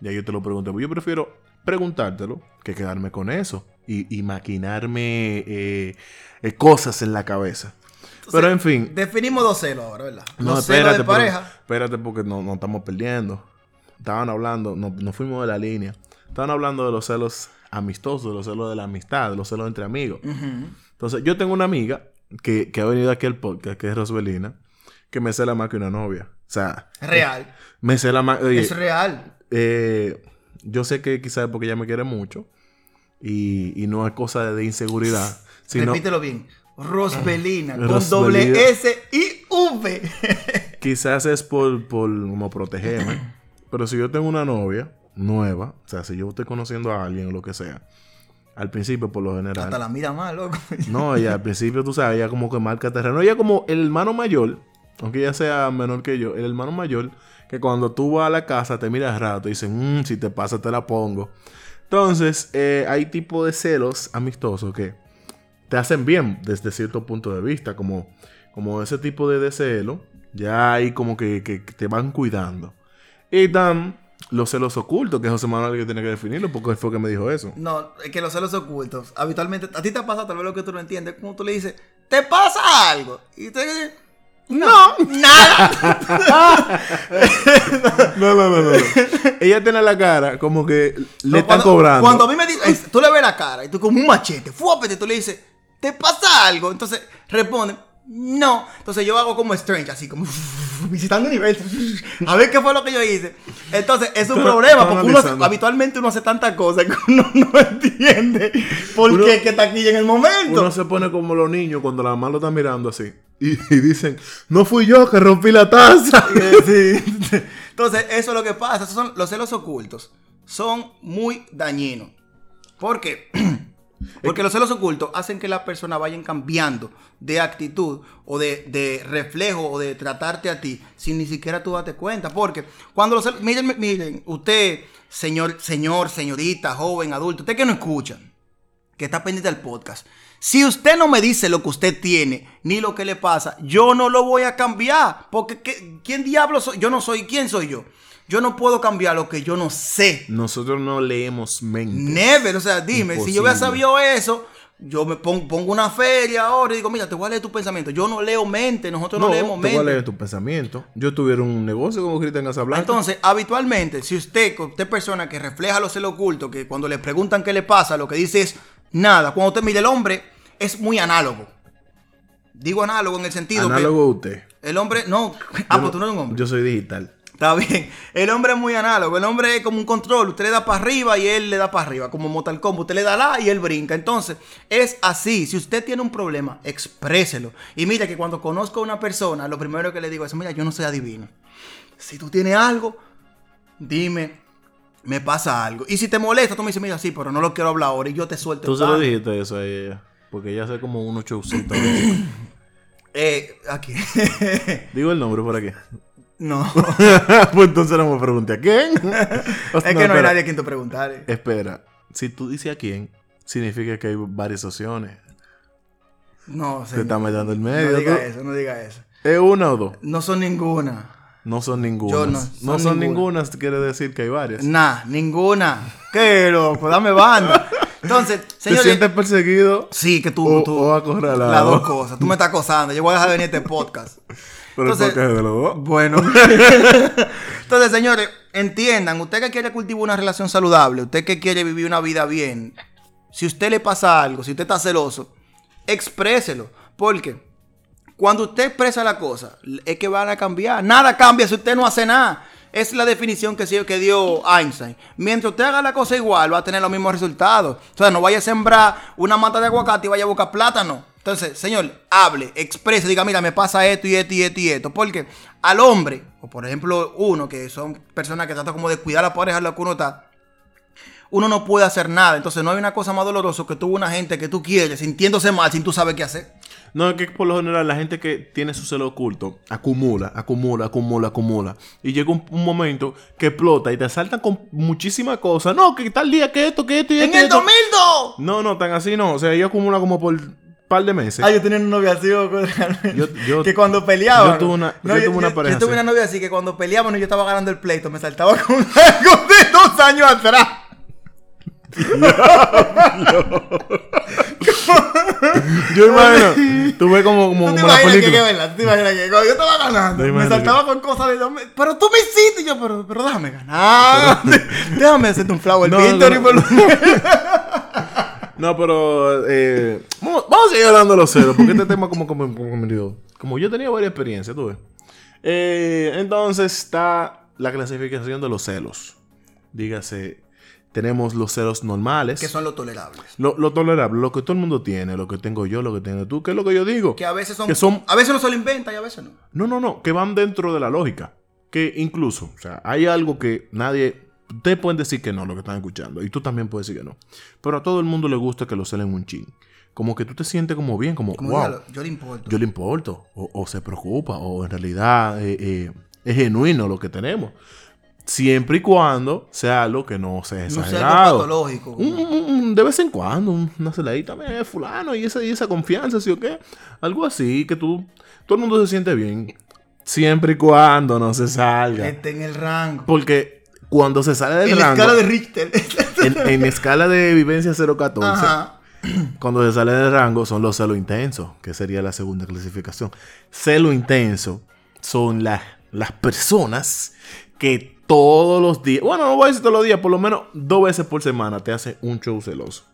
Speaker 3: Ya yo te lo pregunto. Yo prefiero preguntártelo que quedarme con eso. Y, y maquinarme eh, eh, cosas en la cabeza. Pero en fin.
Speaker 1: Definimos dos celos ahora, ¿verdad?
Speaker 3: No,
Speaker 1: Los celos
Speaker 3: espérate,
Speaker 1: de
Speaker 3: pero-
Speaker 1: pareja.
Speaker 3: espérate porque no, no estamos perdiendo. Estaban hablando, no, no fuimos de la línea. Estaban hablando de los celos amistosos, de los celos de la amistad, de los celos entre amigos. Entonces, yo tengo una amiga que, que ha venido aquí al podcast, que es Rosbelina, que me cela más que una novia. O sea,
Speaker 1: Real.
Speaker 3: me cela más. oye,
Speaker 1: es real.
Speaker 3: eh, yo sé que quizás es porque ella me quiere mucho y, y no es cosa de inseguridad, sino
Speaker 1: Repítelo bien. Rosbelina. con
Speaker 3: Rosbelina.
Speaker 1: doble S y V.
Speaker 3: quizás es por, por como protegerme. Pero si yo tengo una novia nueva, o sea, si yo estoy conociendo a alguien o lo que sea, al principio por lo general.
Speaker 1: Hasta la mira mal, loco.
Speaker 3: No, ella al principio, tú sabes, ella como que marca terreno. Ella como el hermano mayor, aunque ella sea menor que yo, el hermano mayor, que cuando tú vas a la casa te miras rato y dicen, "Mm, si te pasa te la pongo. Entonces, eh, hay tipo de celos amistosos que te hacen bien desde cierto punto de vista, como, como ese tipo de, de celo, ya hay como que, que- que te van cuidando. Y dan los celos ocultos, que José Manuel que tiene que definirlo, porque fue que me dijo eso.
Speaker 1: No, es que los celos ocultos, habitualmente, a ti te pasa tal vez lo que tú no entiendes, como tú le dices, ¿te pasa algo? Y te dice, no, nada.
Speaker 3: No, no, no, no. Ella tiene la cara como que le
Speaker 1: No,
Speaker 3: están cobrando.
Speaker 1: Cuando a mí me dices, tú le ves la cara y tú como un machete, fuápete, tú le dices, ¿te pasa algo? Entonces responde, no. Entonces yo hago como Strange, así como visitando universos. A ver qué fue lo que yo hice. Entonces es un problema porque uno, habitualmente uno hace tantas cosas que uno no entiende por
Speaker 3: Uno-
Speaker 1: qué es que está aquí en el momento.
Speaker 3: Uno se pone como los niños cuando la mamá lo está mirando así. Y, y dicen, no fui yo que rompí la taza.
Speaker 1: Sí. Entonces, eso es lo que pasa. Esos son los celos ocultos. Son muy dañinos. ¿Por qué? Porque los celos ocultos hacen que las personas vayan cambiando de actitud o de, de reflejo o de tratarte a ti sin ni siquiera tú darte cuenta. Porque cuando los celos... Miren, miren, usted, señor, señor, señorita, joven, adulto, usted que no escucha, que está pendiente del podcast. Si usted no me dice lo que usted tiene, ni lo que le pasa, yo no lo voy a cambiar. Porque ¿qué- ¿quién diablo soy? Yo no soy, ¿quién soy yo? Yo no puedo cambiar lo que yo no sé.
Speaker 3: Nosotros no leemos mente.
Speaker 1: Never, o sea, dime, si yo hubiera sabido eso, yo me pon- pongo una feria ahora y digo, mira, te voy a leer tu pensamiento. Yo no leo mente, nosotros no,
Speaker 3: No,
Speaker 1: leemos
Speaker 3: te voy a
Speaker 1: mente.
Speaker 3: leer tu pensamiento. Yo tuviera un negocio como Cristian Casablanca.
Speaker 1: Entonces, habitualmente, si usted, usted persona que refleja los celos ocultos, que cuando le preguntan qué le pasa, lo que dice es nada. Cuando usted mire el hombre, es muy análogo. Digo análogo en el sentido
Speaker 3: Análogo a usted.
Speaker 1: que el hombre, no, ah, pues tú no eres un hombre.
Speaker 3: Yo soy digital.
Speaker 1: Está bien. El hombre es muy análogo. El hombre es como un control. Usted le da para arriba y él le da para arriba. Como Mortal Kombat. Usted le da la y él brinca. Entonces, es así. Si usted tiene un problema, expréselo. Y mira que cuando conozco a una persona, lo primero que le digo es, mira, yo no soy adivino. Si tú tienes algo, dime, me pasa algo. Y si te molesta, tú me dices, mira, sí, pero no lo quiero hablar ahora. Y yo te suelto.
Speaker 3: Tú se lo dijiste eso a ella. Porque ella hace como unos showcitos.
Speaker 1: Eh, aquí.
Speaker 3: Digo el nombre por aquí.
Speaker 1: No.
Speaker 3: pues entonces no me pregunté a quién.
Speaker 1: es que no hay nadie a quien te preguntar. eh.
Speaker 3: Espera. Si tú dices a quién, significa que hay varias opciones.
Speaker 1: No,
Speaker 3: Te
Speaker 1: señor.
Speaker 3: está metiendo el medio.
Speaker 1: No diga
Speaker 3: tú.
Speaker 1: eso, no diga eso.
Speaker 3: ¿Es una o dos?
Speaker 1: No son ninguna.
Speaker 3: No son ninguna.
Speaker 1: Yo no,
Speaker 3: no.
Speaker 1: son ninguna.
Speaker 3: ninguna, quiere decir que hay varias.
Speaker 1: Nah, ninguna. Qué loco, dame banda. Entonces,
Speaker 3: ¿Te
Speaker 1: señores.
Speaker 3: sientes perseguido?
Speaker 1: Sí, que tú,
Speaker 3: O-
Speaker 1: tú-
Speaker 3: o acorralado.
Speaker 1: Las dos cosas. Tú me estás acosando. Yo voy a dejar de venir este podcast.
Speaker 3: Pero
Speaker 1: Entonces-
Speaker 3: ¿por qué de los dos?
Speaker 1: Bueno. Entonces, señores, entiendan, usted que quiere cultivar una relación saludable, usted que quiere vivir una vida bien, si usted le pasa algo, si usted está celoso, expréselo. Porque cuando usted expresa la cosa, es que van a cambiar. Nada cambia si usted no hace nada. Es la definición que, sí- que dio Einstein. Mientras usted haga la cosa igual, va a tener los mismos resultados. O sea, no vaya a sembrar una mata de aguacate y vaya a buscar plátano. Entonces, señor, hable, exprese, diga, mira, me pasa esto y esto y esto y esto. Porque al hombre, o por ejemplo uno, que son personas que tratan como de cuidar a la pareja en la que uno está, uno no puede hacer nada. Entonces, no hay una cosa más dolorosa que tuvo una gente que tú quieres sintiéndose mal sin tú saber qué hacer.
Speaker 3: No, es que por lo general la gente que tiene su celo oculto acumula, acumula, acumula, acumula. Y llega un, un momento que explota y te saltan con muchísimas cosas. No, que tal día, que esto, que esto y
Speaker 1: ¡En
Speaker 3: esto. y
Speaker 1: el
Speaker 3: esto.
Speaker 1: 2002!
Speaker 3: No, no, tan así no. O sea, ella acumula como por par de meses.
Speaker 1: Ah, yo tenía una novia así,
Speaker 3: Yo- yo-
Speaker 1: que cuando peleábamos.
Speaker 3: yo tuve una- yo tuve una pareja
Speaker 1: Yo tuve
Speaker 3: así.
Speaker 1: una novia así que cuando peleábamos yo estaba ganando el pleito, me saltaba con algo de dos años atrás.
Speaker 3: Yo imagino, tú ves como, como,
Speaker 1: ¿Tú te imaginas que, que? ¿Tú te imaginas que yo estaba ganando, me saltaba con cosas de dos meses? Pero tú me hiciste, y yo, pero, pero déjame ganar. déjame hacerte un flower
Speaker 3: No, no,
Speaker 1: y por lo-
Speaker 3: No, pero eh, vamos, vamos a seguir hablando de los celos, porque este tema como, como, como, como yo tenía varias experiencias, tú ves. Eh, entonces está la clasificación de los celos. Dígase, tenemos los celos normales.
Speaker 1: Que son los tolerables.
Speaker 3: Lo, lo tolerable, lo que todo el mundo tiene, lo que tengo yo, lo que tienes tú, que es lo que yo digo.
Speaker 1: Que a veces son,
Speaker 3: Que son-
Speaker 1: A veces no se lo inventa y a veces no.
Speaker 3: No, no, no, que van dentro de la lógica. Que incluso, o sea, hay algo que nadie. Ustedes pueden decir que no, lo que están escuchando. Y tú también puedes decir que no. Pero a todo el mundo le gusta que lo celen un chin. Como que tú te sientes como bien, como,
Speaker 1: Como
Speaker 3: wow,
Speaker 1: dígalo, yo le importo.
Speaker 3: yo le importo. O, o se preocupa. O en realidad eh, eh, es genuino lo que tenemos. Siempre y cuando sea algo que no sea
Speaker 1: no sea algo
Speaker 3: exagerado.
Speaker 1: patológico.
Speaker 3: Un- un- un- de vez en cuando, un- una celadita, "Mira, fulano, y esa, y esa confianza, ¿sí o qué? Algo así, que tú, todo el mundo se siente bien. Siempre y cuando no se salga.
Speaker 1: Esté en el rango.
Speaker 3: Porque cuando se sale del
Speaker 1: En
Speaker 3: rango,
Speaker 1: escala de Richter.
Speaker 3: en, en escala de vivencia 014,
Speaker 1: Ajá.
Speaker 3: cuando se sale del rango son los celos intensos, que sería la segunda clasificación. Celo intenso son las, las personas que todos los días, bueno, no voy a decir todos los días, por lo menos dos veces por semana te hacen un show celoso.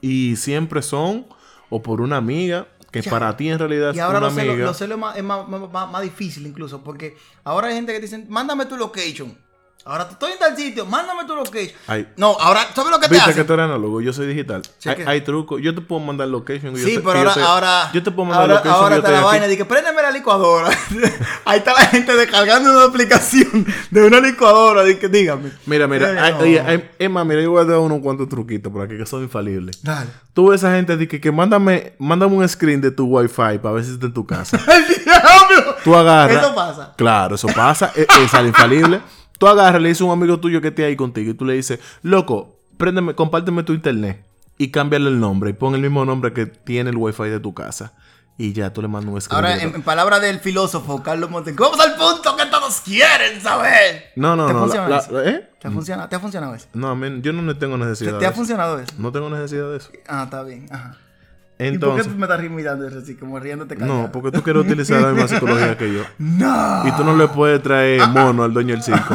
Speaker 3: Y siempre son o por una amiga, que
Speaker 1: Ya.
Speaker 3: para ti en realidad
Speaker 1: Y
Speaker 3: es una
Speaker 1: celos,
Speaker 3: amiga.
Speaker 1: los celos más- es más, más- más- más difícil incluso, porque ahora hay gente que dicen, mándame tu location. Ahora estoy en tal sitio, mándame tu location.
Speaker 3: Ay.
Speaker 1: No, ahora, ¿sabes lo que te hacen?
Speaker 3: que tú eres análogo, yo soy digital.
Speaker 1: Sí,
Speaker 3: hay,
Speaker 1: que-
Speaker 3: hay trucos. Yo te puedo mandar location. yo
Speaker 1: Sí,
Speaker 3: te-
Speaker 1: pero
Speaker 3: yo
Speaker 1: ahora,
Speaker 3: te-
Speaker 1: ahora,
Speaker 3: Yo te puedo mandar
Speaker 1: ahora,
Speaker 3: location.
Speaker 1: ahora está la
Speaker 3: aquí.
Speaker 1: vaina, que préndeme la licuadora. Ahí está la gente descargando una aplicación de una licuadora, que dígame.
Speaker 3: Mira, mira,
Speaker 1: Eh,
Speaker 3: hay-
Speaker 1: no.
Speaker 3: oye, hay- es más, mira, yo voy a dar unos cuantos truquitos por aquí que son infalibles.
Speaker 1: Dale.
Speaker 3: Tú ves a esa gente de que, mándame, mándame un screen de tu wifi para ver si está en tu casa.
Speaker 1: ¡El diablo!
Speaker 3: Tú agarras.
Speaker 1: Eso pasa.
Speaker 3: Claro, eso pasa. es, es algo infalible. Tú agarras, le dices a un amigo tuyo que esté ahí contigo y tú le dices, loco, préndeme, compárteme tu internet y cámbiale el nombre y pon el mismo nombre que tiene el wifi de tu casa. Y ya tú le mandas un screen.
Speaker 1: Ahora, en, en palabras del filósofo Carlos Montes, vamos al punto que todos quieren saber.
Speaker 3: no, no,
Speaker 1: ¿Te
Speaker 3: no.
Speaker 1: funciona
Speaker 3: la-
Speaker 1: eso?
Speaker 3: la- ¿eh?
Speaker 1: ¿Te ha funcionado, ¿Te ha funcionado eso?
Speaker 3: No, men, yo no tengo
Speaker 1: ¿Te,
Speaker 3: necesidad
Speaker 1: te
Speaker 3: de
Speaker 1: ha
Speaker 3: eso.
Speaker 1: funcionado eso?
Speaker 3: No tengo necesidad de eso.
Speaker 1: Ah, está bien. Ajá. ¿Y por qué
Speaker 3: Entonces,
Speaker 1: tú me estás mirando eso así, como riéndote callado?
Speaker 3: no, porque tú quieres utilizar la misma psicología que yo.
Speaker 1: ¡No!
Speaker 3: Y tú no le puedes traer mono al dueño del circo.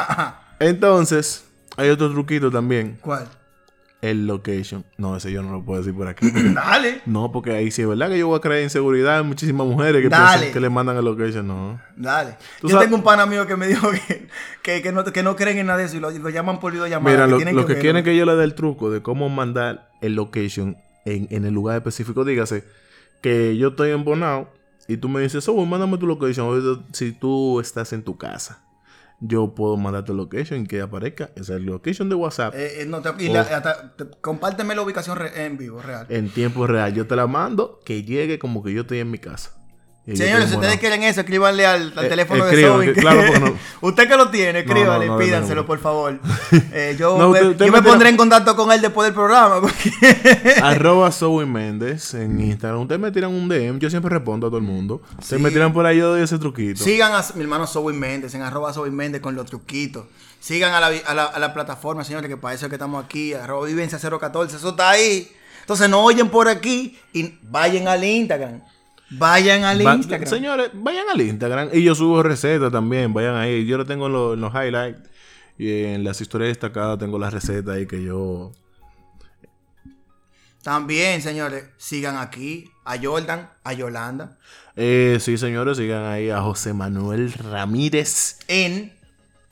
Speaker 3: Entonces, hay otro truquito también.
Speaker 1: ¿Cuál?
Speaker 3: El location. No, ese yo no lo puedo decir por aquí.
Speaker 1: Dale.
Speaker 3: No, porque ahí sí es verdad que yo voy a crear inseguridad en muchísimas mujeres que piensan que le mandan el location. No.
Speaker 1: Dale. Yo
Speaker 3: sabes-
Speaker 1: tengo un pana mío que me dijo que, que, que no, que no creen en nada de eso y lo, lo llaman por videollamada.
Speaker 3: Mira,
Speaker 1: que
Speaker 3: lo, que quieren que yo le dé el truco de cómo mandar el location en, en el lugar específico, dígase que yo estoy en Bonao y tú me dices, oh, mándame tu location. Si tú estás en tu casa, yo puedo mandarte location y que aparezca. Esa es el location de WhatsApp.
Speaker 1: Eh, eh, no, te- y la- hasta- te- compárteme la ubicación re- en vivo, real.
Speaker 3: En tiempo real, yo te la mando que llegue como que yo estoy en mi casa.
Speaker 1: Señores, si ustedes quieren eso, escríbanle al, al
Speaker 3: Eh,
Speaker 1: teléfono de Zoe.
Speaker 3: claro, porque no-
Speaker 1: Usted que lo tiene, escríbanle
Speaker 3: no, no,
Speaker 1: pídanselo, por favor. Eh, yo me,
Speaker 3: usted-
Speaker 1: yo
Speaker 3: me tira-
Speaker 1: pondré en contacto con él después del programa. Porque...
Speaker 3: Arroba Zoe Méndez en Instagram. Ustedes me tiran un DM. Yo siempre respondo a todo el mundo. Ustedes me tiran por ahí, yo doy ese truquito.
Speaker 1: Sigan a mi hermano Zoe Méndez en arroba Zoe Méndez con los truquitos. Sigan a la, a la, a la plataforma, señores, que para eso es que estamos aquí. Arroba vivencia 014, eso está ahí. Entonces no oyen por aquí y vayan al Instagram. Vayan al
Speaker 3: Va-
Speaker 1: Instagram.
Speaker 3: Señores, vayan al Instagram. Y yo subo recetas también. Vayan ahí. Yo lo tengo en, los- highlights. Y en las historias destacadas tengo las recetas ahí que yo.
Speaker 1: También, señores, sigan aquí a Jordan, a Yolanda,
Speaker 3: Eh, sí, señores, sigan ahí a José Manuel Ramírez.
Speaker 1: en,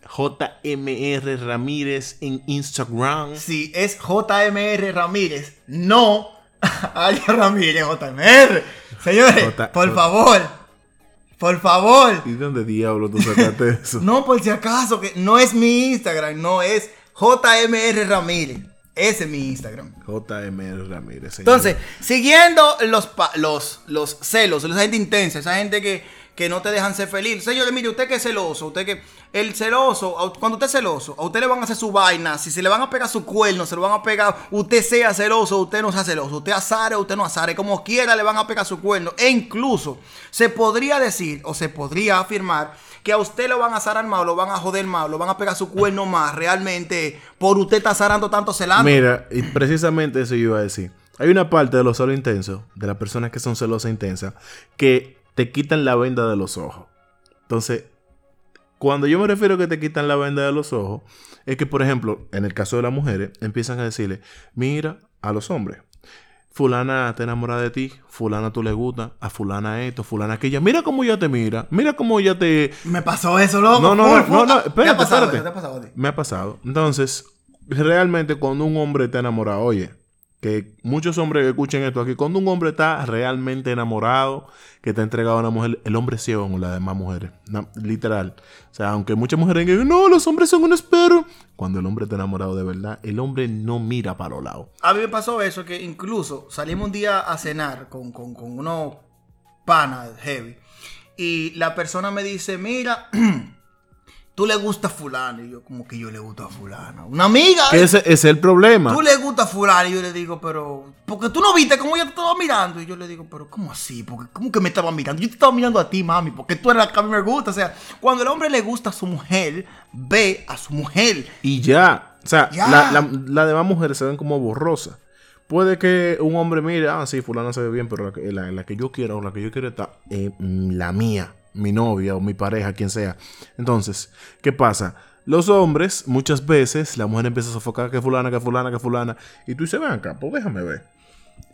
Speaker 3: JMR Ramírez en Instagram.
Speaker 1: si es JMR Ramírez, no Alia Ramírez JMR. Señores,
Speaker 3: J-
Speaker 1: por favor, por favor.
Speaker 3: ¿Y de dónde diablo tú sacaste eso?
Speaker 1: No, por si acaso, que no es mi Instagram, no es JMR Ramírez. Ese es mi Instagram.
Speaker 3: JMR Ramírez. señores.
Speaker 1: Entonces, siguiendo los, los, los celos, esa gente intensa, esa gente que, que no te dejan ser feliz. Señores, mire, usted que es celoso, usted que. El celoso, cuando usted es celoso, a usted le van a hacer su vaina. Si se le van a pegar su cuerno, se lo van a pegar. Usted sea celoso, usted no sea celoso. Usted azare, usted no azare. Como quiera le van a pegar su cuerno. E incluso se podría decir o se podría afirmar que a usted lo van a azarar más, lo van a joder más, lo van a pegar su cuerno más. Realmente, por usted estar azarando tanto celando.
Speaker 3: Mira, y precisamente eso yo iba a decir. Hay una parte de los celos intensos, de las personas que son celosas intensas, que te quitan la venda de los ojos. Entonces, cuando yo me refiero a que te quitan la venda de los ojos, es que, por ejemplo, en el caso de las mujeres, empiezan a decirle, mira a los hombres. Fulana te enamora de ti, fulana tú le gusta, a fulana esto, fulana aquella. Mira cómo ella te mira, mira cómo ella te,
Speaker 1: Me pasó eso, loco.
Speaker 3: no, no, no, no, no,
Speaker 1: ¿Te ha
Speaker 3: espérate,
Speaker 1: pasado
Speaker 3: espérate.
Speaker 1: ¿Te ha pasado ti?
Speaker 3: Me ha pasado. Entonces, realmente cuando un hombre está enamorado, oye, que muchos hombres que escuchen esto aquí, cuando un hombre está realmente enamorado, que ha entregado a una mujer, el hombre ciego con las demás mujeres. Literal. O sea, aunque muchas mujeres digan, no, los hombres son unos perros. Cuando el hombre está enamorado de verdad, el hombre no mira para los lados.
Speaker 1: A mí me pasó eso, que incluso salimos un día a cenar con, con, con unos panas heavy. Y la persona me dice, mira, tú le gusta a fulano. Y yo, como que yo le gusto a fulano. Una amiga.
Speaker 3: Que ese, es el problema.
Speaker 1: Tú le gusta a fulano. Y yo le digo, pero, porque tú no viste cómo ella te estaba mirando. Y yo le digo, pero ¿cómo así? Porque, ¿Cómo que me estaba mirando? Yo te estaba mirando a ti, mami, porque tú eres la que a mí me gusta. O sea, cuando el hombre le gusta a su mujer, ve a su mujer.
Speaker 3: Y ya. O sea,
Speaker 1: Ya.
Speaker 3: la- la- las demás mujeres se ven como borrosas. Puede que un hombre mire, ah, sí, fulana se ve bien, pero la, que- la- la que yo quiero o la que yo quiero está eh, la mía, mi novia o mi pareja, quien sea. Entonces, ¿qué pasa? Los hombres, muchas veces, la mujer empieza a sofocar que fulana, que fulana, que fulana. Y tú dices, ven acá, pues déjame ver.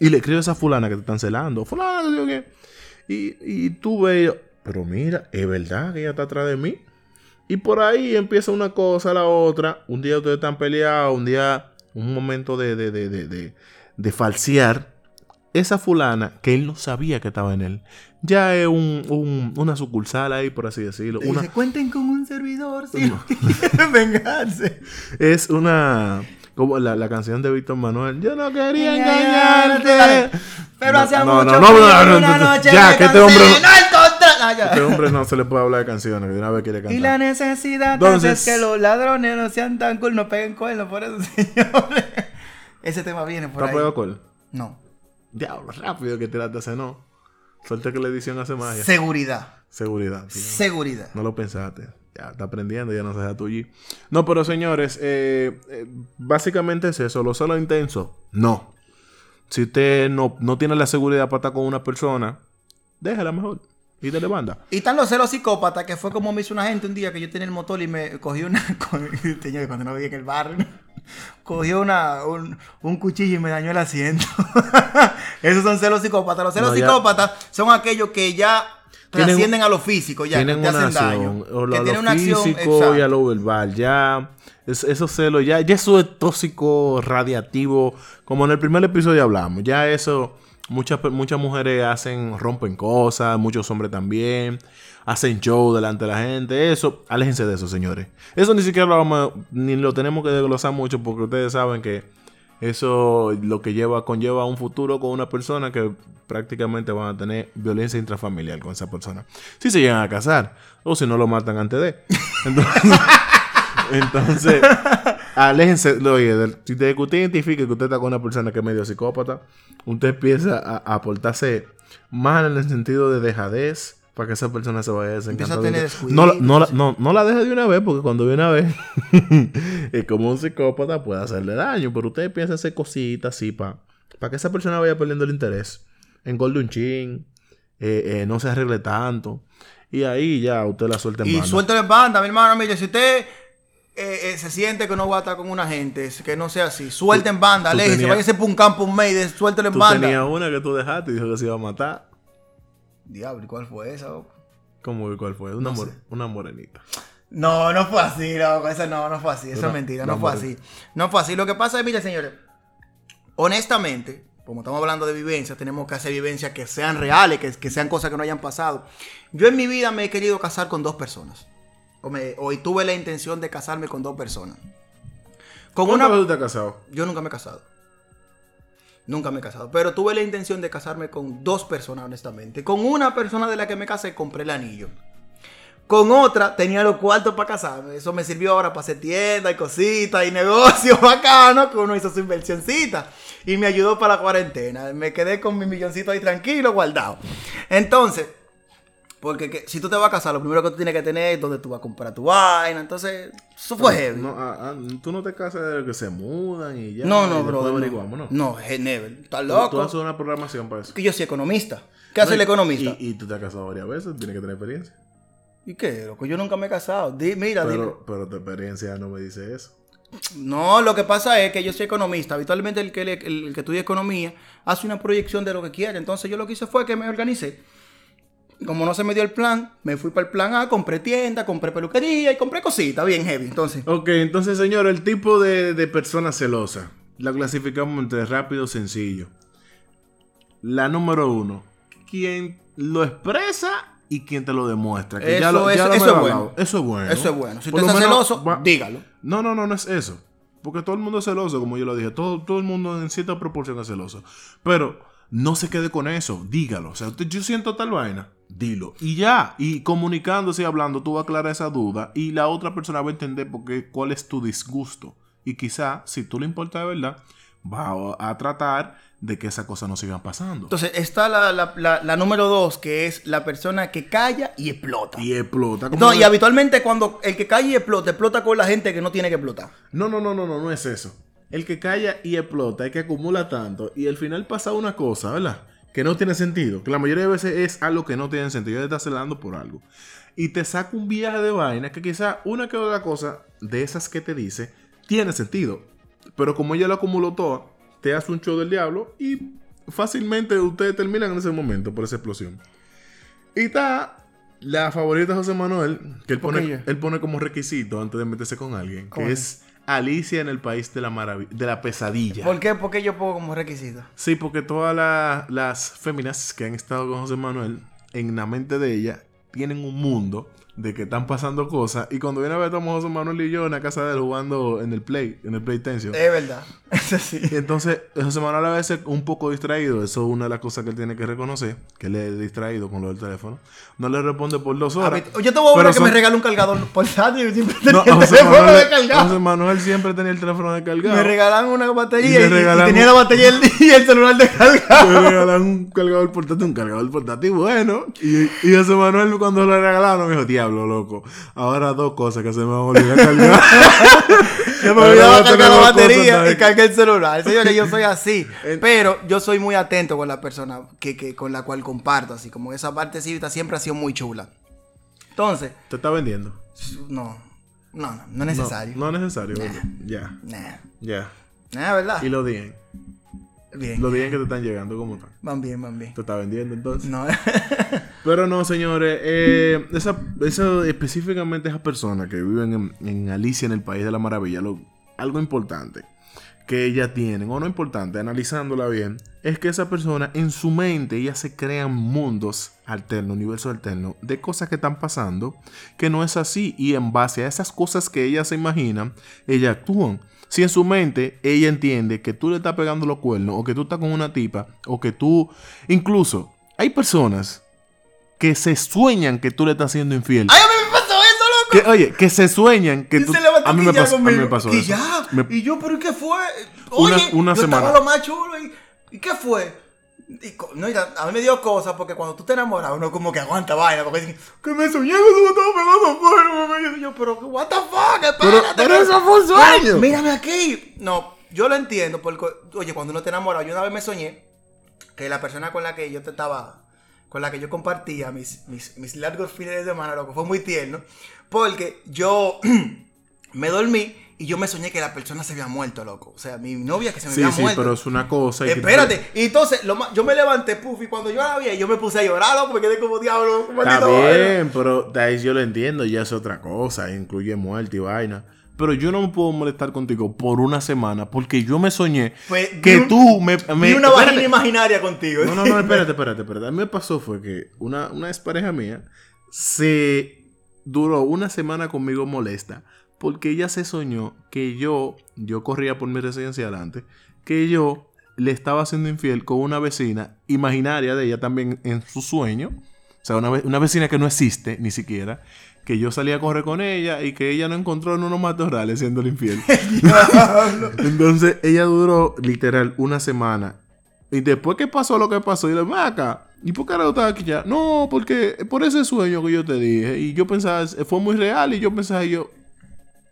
Speaker 3: Y le escribes a fulana que te están celando. Fulana, yo qué. Y, y tú ves, pero mira, es verdad que ella está atrás de mí. Y por ahí empieza una cosa la otra. Un día ustedes están peleados, un día, un momento de, de, de, de, de falsear. Esa fulana, que él no sabía que estaba en él, ya es un, un- una sucursal ahí, por así decirlo. Una,
Speaker 1: se cuenten con un servidor, si no quieren vengarse.
Speaker 3: es una. Como la, la canción de Víctor Manuel. Yo no quería
Speaker 1: Engañarte. Pero hacía
Speaker 3: no,
Speaker 1: mucho
Speaker 3: no, no,
Speaker 1: noche
Speaker 3: ya, que este hombre no-.
Speaker 1: Ah.
Speaker 3: Este hombre no se le puede hablar de canciones, que de una vez quiere cantar.
Speaker 1: Y la necesidad
Speaker 3: Entonces-
Speaker 1: es que los ladrones no sean tan cool, no peguen cuernos, por eso, señores. Ese tema viene por
Speaker 3: ¿Está
Speaker 1: ahí.
Speaker 3: con él?
Speaker 1: No.
Speaker 3: Diablo, rápido que tiraste ese no. Suerte que la edición hace magia.
Speaker 1: Seguridad.
Speaker 3: Seguridad. tío.
Speaker 1: Seguridad.
Speaker 3: No lo pensaste. Ya está aprendiendo, ya no se deja tuyo. No, pero señores, eh, eh, básicamente es eso. Lo solo intenso. No. Si usted no, no tiene la seguridad para estar con una persona, déjela mejor. Y dele banda.
Speaker 1: Y están los celos psicópatas, que fue como me hizo una gente un día que yo tenía el motor y me cogí una. con- cuando no vivía en el barrio, ¿no? Cogió una, un, un cuchillo y me dañó el asiento. Esos son celos psicópatas. Los celos
Speaker 3: No,
Speaker 1: psicópatas son aquellos que ya trascienden a lo físico, ya, que
Speaker 3: tienen
Speaker 1: te
Speaker 3: una
Speaker 1: hacen daño.
Speaker 3: acción. O lo,
Speaker 1: que
Speaker 3: a lo
Speaker 1: tienen una acción.
Speaker 3: físico
Speaker 1: exacto.
Speaker 3: y a lo verbal. Ya. es- esos celos, ya, ya eso es tóxico, radiativo. Como en el primer episodio hablamos. Ya eso. Muchas, muchas mujeres hacen, rompen cosas, muchos hombres también, hacen show delante de la gente, eso, aléjense de eso, señores. Eso ni siquiera lo vamos, ni lo tenemos que desglosar mucho porque ustedes saben que eso lo que lleva conlleva un futuro con una persona que prácticamente van a tener violencia intrafamiliar con esa persona. Si se llegan a casar o si no lo matan antes de. Entonces aléjense. Oye, del- si te- que usted identifique que usted está con una persona que es medio psicópata, usted empieza a, a portarse mal en el sentido de dejadez para que esa persona se vaya
Speaker 1: Empieza a
Speaker 3: desencantando. no, la-
Speaker 1: descuidos,
Speaker 3: no, la-
Speaker 1: sí.
Speaker 3: no, no la deje de una vez, porque cuando de una vez, es como un psicópata puede hacerle daño, pero usted piensa hacer cositas así para que esa persona vaya perdiendo el interés. Engorde un chin, eh, eh, no se arregle tanto. Y ahí ya usted la suelta en
Speaker 1: Y
Speaker 3: banda.
Speaker 1: suéltale en banda, mi hermano. Mire, si usted eh, eh, se siente que no va a estar con una gente, que no sea así, suelte en banda,
Speaker 3: tú
Speaker 1: aléjese,
Speaker 3: tenías-
Speaker 1: váyase por un campo, un mes, suéltelo en banda.
Speaker 3: tenías una que tú dejaste y dijo que se iba a matar.
Speaker 1: Diablo, ¿y cuál fue esa? loco?
Speaker 3: ¿Cómo que cuál fue? Una,
Speaker 1: No
Speaker 3: more- una morenita.
Speaker 1: No, no fue así, loco. Esa no, no fue así. Eso
Speaker 3: Una-
Speaker 1: es mentira, no fue así. No fue así. Lo que pasa es, mire, señores, honestamente, como estamos hablando de vivencias, tenemos que hacer vivencias que sean reales, que, que sean cosas que no hayan pasado. Yo en mi vida me he querido casar con dos personas. O, me, o tuve la intención de casarme con dos personas. Con
Speaker 3: ¿Cuántas
Speaker 1: una...
Speaker 3: te has casado?
Speaker 1: Yo nunca me he casado. Nunca me he casado. Pero tuve la intención de casarme con dos personas, honestamente. Con una persona de la que me casé, compré el anillo. Con otra, tenía los cuartos para casarme. Eso me sirvió ahora para hacer tiendas y cositas y negocios bacanos, que uno hizo su inversioncita. Y me ayudó para la cuarentena. Me quedé con mi milloncito ahí tranquilo, guardado. Entonces, porque que- si tú te vas a casar, lo primero que tú tienes que tener es donde tú vas a comprar tu vaina. Entonces, eso fue heavy.
Speaker 3: No, ah, ah, tú no te casas de que se mudan y ya.
Speaker 1: No, no, bro.
Speaker 3: ¿no?
Speaker 1: No, no never. Estás
Speaker 3: Tú-
Speaker 1: loco.
Speaker 3: Tú haces una programación para eso.
Speaker 1: Que yo soy economista. ¿Qué hace el economista?
Speaker 3: Y, y tú te has casado varias veces, tienes que tener experiencia.
Speaker 1: ¿Y qué? Loco, yo nunca me he casado. Di- mira.
Speaker 3: Pero, pero tu experiencia no me dice eso.
Speaker 1: No, lo que pasa es que yo soy economista. Habitualmente el que, el, el que estudia economía hace una proyección de lo que quiere. Entonces yo lo que hice fue que me organicé. Como no se me dio el plan, me fui para el plan A, compré tienda, compré peluquería y compré cositas bien heavy. Entonces,
Speaker 3: Ok, entonces, señor, el tipo de, de persona celosa la clasificamos entre rápido y sencillo. La número uno, quien lo expresa y quien te lo demuestra. Que ya
Speaker 1: Eso es-
Speaker 3: ya lo
Speaker 1: eso
Speaker 3: hemos
Speaker 1: es bueno.
Speaker 3: Eso es bueno.
Speaker 1: eso es bueno. Si
Speaker 3: Por
Speaker 1: usted
Speaker 3: lo
Speaker 1: está
Speaker 3: menos
Speaker 1: celoso,
Speaker 3: va-
Speaker 1: dígalo.
Speaker 3: No, no, no, no es eso. Porque todo el mundo es celoso, como yo lo dije. Todo, todo el mundo en cierta proporción es celoso. Pero no se quede con eso. Dígalo. O sea, yo siento tal vaina. Dilo. Y ya. Y comunicándose y hablando, tú vas a aclarar esa duda. Y la otra persona va a entender por qué, cuál es tu disgusto. Y quizá, si tú le importa de verdad, va a, tratar de que esa cosa no siga pasando.
Speaker 1: Entonces está la, la- la- la número dos, que es la persona que calla y explota.
Speaker 3: y explota.
Speaker 1: No, y habitualmente cuando el que calla y explota, explota con la gente que no tiene que explotar.
Speaker 3: No, no, no, no, no, no es eso. El que calla y explota, el que acumula tanto, y al final pasa una cosa, ¿verdad? Que no tiene sentido. Que la mayoría de veces es algo que no tiene sentido. Ya te está celando por algo. Y te saca un viaje de vaina que quizá una que otra cosa de esas que te dice tiene sentido. Pero como ella lo acumuló toda, te hace un show del diablo y fácilmente ustedes terminan en ese momento por esa explosión. Y está la favorita de José Manuel, que él
Speaker 1: ¿Por qué
Speaker 3: pone, él pone como requisito antes de meterse con alguien,
Speaker 1: ¿Cómo
Speaker 3: que
Speaker 1: es?
Speaker 3: Alicia en el país de la maravilla, de la pesadilla.
Speaker 1: ¿Por qué? Porque yo pongo como requisito.
Speaker 3: Sí, porque todas la- las féminas que han estado con José Manuel, en la mente de ella, tienen un mundo de que están pasando cosas. Y cuando viene a ver, estamos José Manuel y yo en la casa de él jugando en el Play, en el PlayStation.
Speaker 1: Es verdad. Eso sí.
Speaker 3: Y entonces, José Manuel a veces un poco distraído. Eso es una de las cosas que él tiene que reconocer. Que él es distraído con lo del teléfono. No le responde por dos horas.
Speaker 1: mí- yo te voy a
Speaker 3: Pero
Speaker 1: ver que
Speaker 3: son-
Speaker 1: me regale un cargador portátil. Siempre tenía
Speaker 3: No,
Speaker 1: el teléfono
Speaker 3: Manuel,
Speaker 1: descargado.
Speaker 3: José Manuel siempre tenía el teléfono descargado.
Speaker 1: Me regalaron una batería y, tenía la batería y el, y el celular descargado.
Speaker 3: Le regalaron un cargador portátil, un cargador portátil bueno. Y, y José Manuel cuando lo regalaron me dijo, diablo, loco. Ahora dos cosas que se me van a olvidar cargar.
Speaker 1: Yo me olvidaba cargar la batería y cargué el celular. Señores, yo soy así. Pero yo soy muy atento con la persona que, que- con la cual comparto. Así como esa parte cívica siempre ha sido muy chula. Entonces,
Speaker 3: Te está vendiendo.
Speaker 1: no. No, no, no es necesario.
Speaker 3: No, no es necesario. Ya, ya.
Speaker 1: Nah, ¿verdad?
Speaker 3: Y los 10.
Speaker 1: Bien.
Speaker 3: Los 10 que te están llegando, ¿cómo están?
Speaker 1: Van bien, van bien.
Speaker 3: Te está vendiendo entonces.
Speaker 1: No.
Speaker 3: Pero no, señores, eh, esa, esa- específicamente esas personas que viven en, Alicia en el País de la Maravilla, lo- algo importante, que ella tienen, o no importante, analizándola bien, es que esa persona en su mente ella se crean mundos alternos, universos alternos, de cosas que están pasando, que no es así, y en base a esas cosas que ella se imaginan, ella actúan. Si en su mente ella entiende que tú le estás pegando los cuernos, o que tú estás con una tipa, o que tú, incluso, hay personas que se sueñan que tú le estás haciendo infiel.
Speaker 1: ¡Ay, a mí me pasó eso, loco!
Speaker 3: Que, oye, que se sueñan que
Speaker 1: Y
Speaker 3: tú...
Speaker 1: se
Speaker 3: A mí me pasó, a mí me pasó
Speaker 1: Y
Speaker 3: eso.
Speaker 1: ya.
Speaker 3: Me-
Speaker 1: Y yo, ¿pero qué fue?
Speaker 3: Una-
Speaker 1: Oye,
Speaker 3: una
Speaker 1: yo
Speaker 3: semana.
Speaker 1: estaba lo más chulo. ¿Y, ¿y qué fue? Y no, a a mí me dio cosas porque cuando tú te enamoras, uno como que aguanta vaina. Porque dicen, que me soñé que tú me estabas pegando cuernos. Y yo, pero, what the fuck,
Speaker 3: Pero,
Speaker 1: espérate.
Speaker 3: pero eso fue un sueño.
Speaker 1: Mírame aquí. No, yo lo entiendo porque, oye, cuando uno te enamora, yo una vez me soñé que la persona con la que yo te estaba, con la que yo compartía mis, mis, mis largos fines de semana, loco, fue muy tierno, porque yo me dormí y yo me soñé que la persona se había muerto, loco. O sea, mi novia que se me
Speaker 3: Sí,
Speaker 1: había
Speaker 3: sí,
Speaker 1: muerto.
Speaker 3: pero es una cosa. y que-
Speaker 1: Espérate, y entonces lo más- yo me levanté, puf, y cuando yo la vi, yo me puse a llorar, loco, me quedé como diablo.
Speaker 3: Está
Speaker 1: maldito vaina".
Speaker 3: bien, pero de ahí yo lo entiendo, ya es otra cosa, incluye muerte y vaina. Pero yo no me puedo molestar contigo por una semana porque yo me soñé
Speaker 1: Pues,
Speaker 3: que
Speaker 1: un-
Speaker 3: tú me... me
Speaker 1: una vagina imaginaria contigo.
Speaker 3: No, no, no, espérate, espérate, espérate. A mí me pasó fue que una, una pareja mía se duró una semana conmigo molesta porque ella se soñó que yo, yo corría por mi residencia antes, que yo le estaba haciendo infiel con una vecina imaginaria de ella también en su sueño. O sea, una, una vecina que no existe ni siquiera. Que yo salía a correr con ella y que ella no encontró en unos matorrales siendo infiel. Entonces ella duró literal una semana. Y después que pasó lo que pasó, yo le dije, "Ven acá. ¿Y por qué ahora estás aquí ya? No, porque por ese sueño que yo te dije. Y yo pensaba, fue muy real. Y yo pensaba, yo,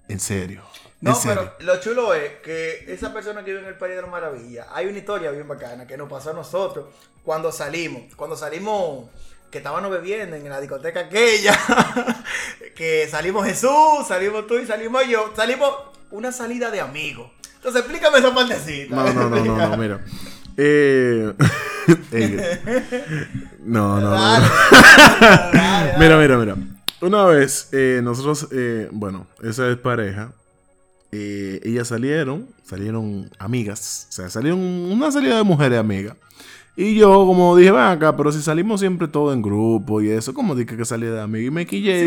Speaker 3: en serio.
Speaker 1: No,
Speaker 3: en serio.
Speaker 1: pero lo chulo es que esa persona que vive en el País de la Maravilla, hay una historia bien bacana que nos pasó a nosotros cuando salimos. Cuando salimos, que estábamos bebiendo en la discoteca aquella, que salimos Jesús, salimos tú y salimos yo, salimos una salida de amigos. Entonces explícame esa partecita.
Speaker 3: No, no, no, no, no, mira. Eh, no, no, no. Mira, mira, mira. Una vez, eh, nosotros, eh, bueno, esa es pareja. eh, ellas salieron, salieron amigas. O sea, salieron una salida de mujeres amigas. Y yo, como dije, ven acá, pero si salimos siempre todo en grupo y eso, como dije que salía de amiga. Y me quillé.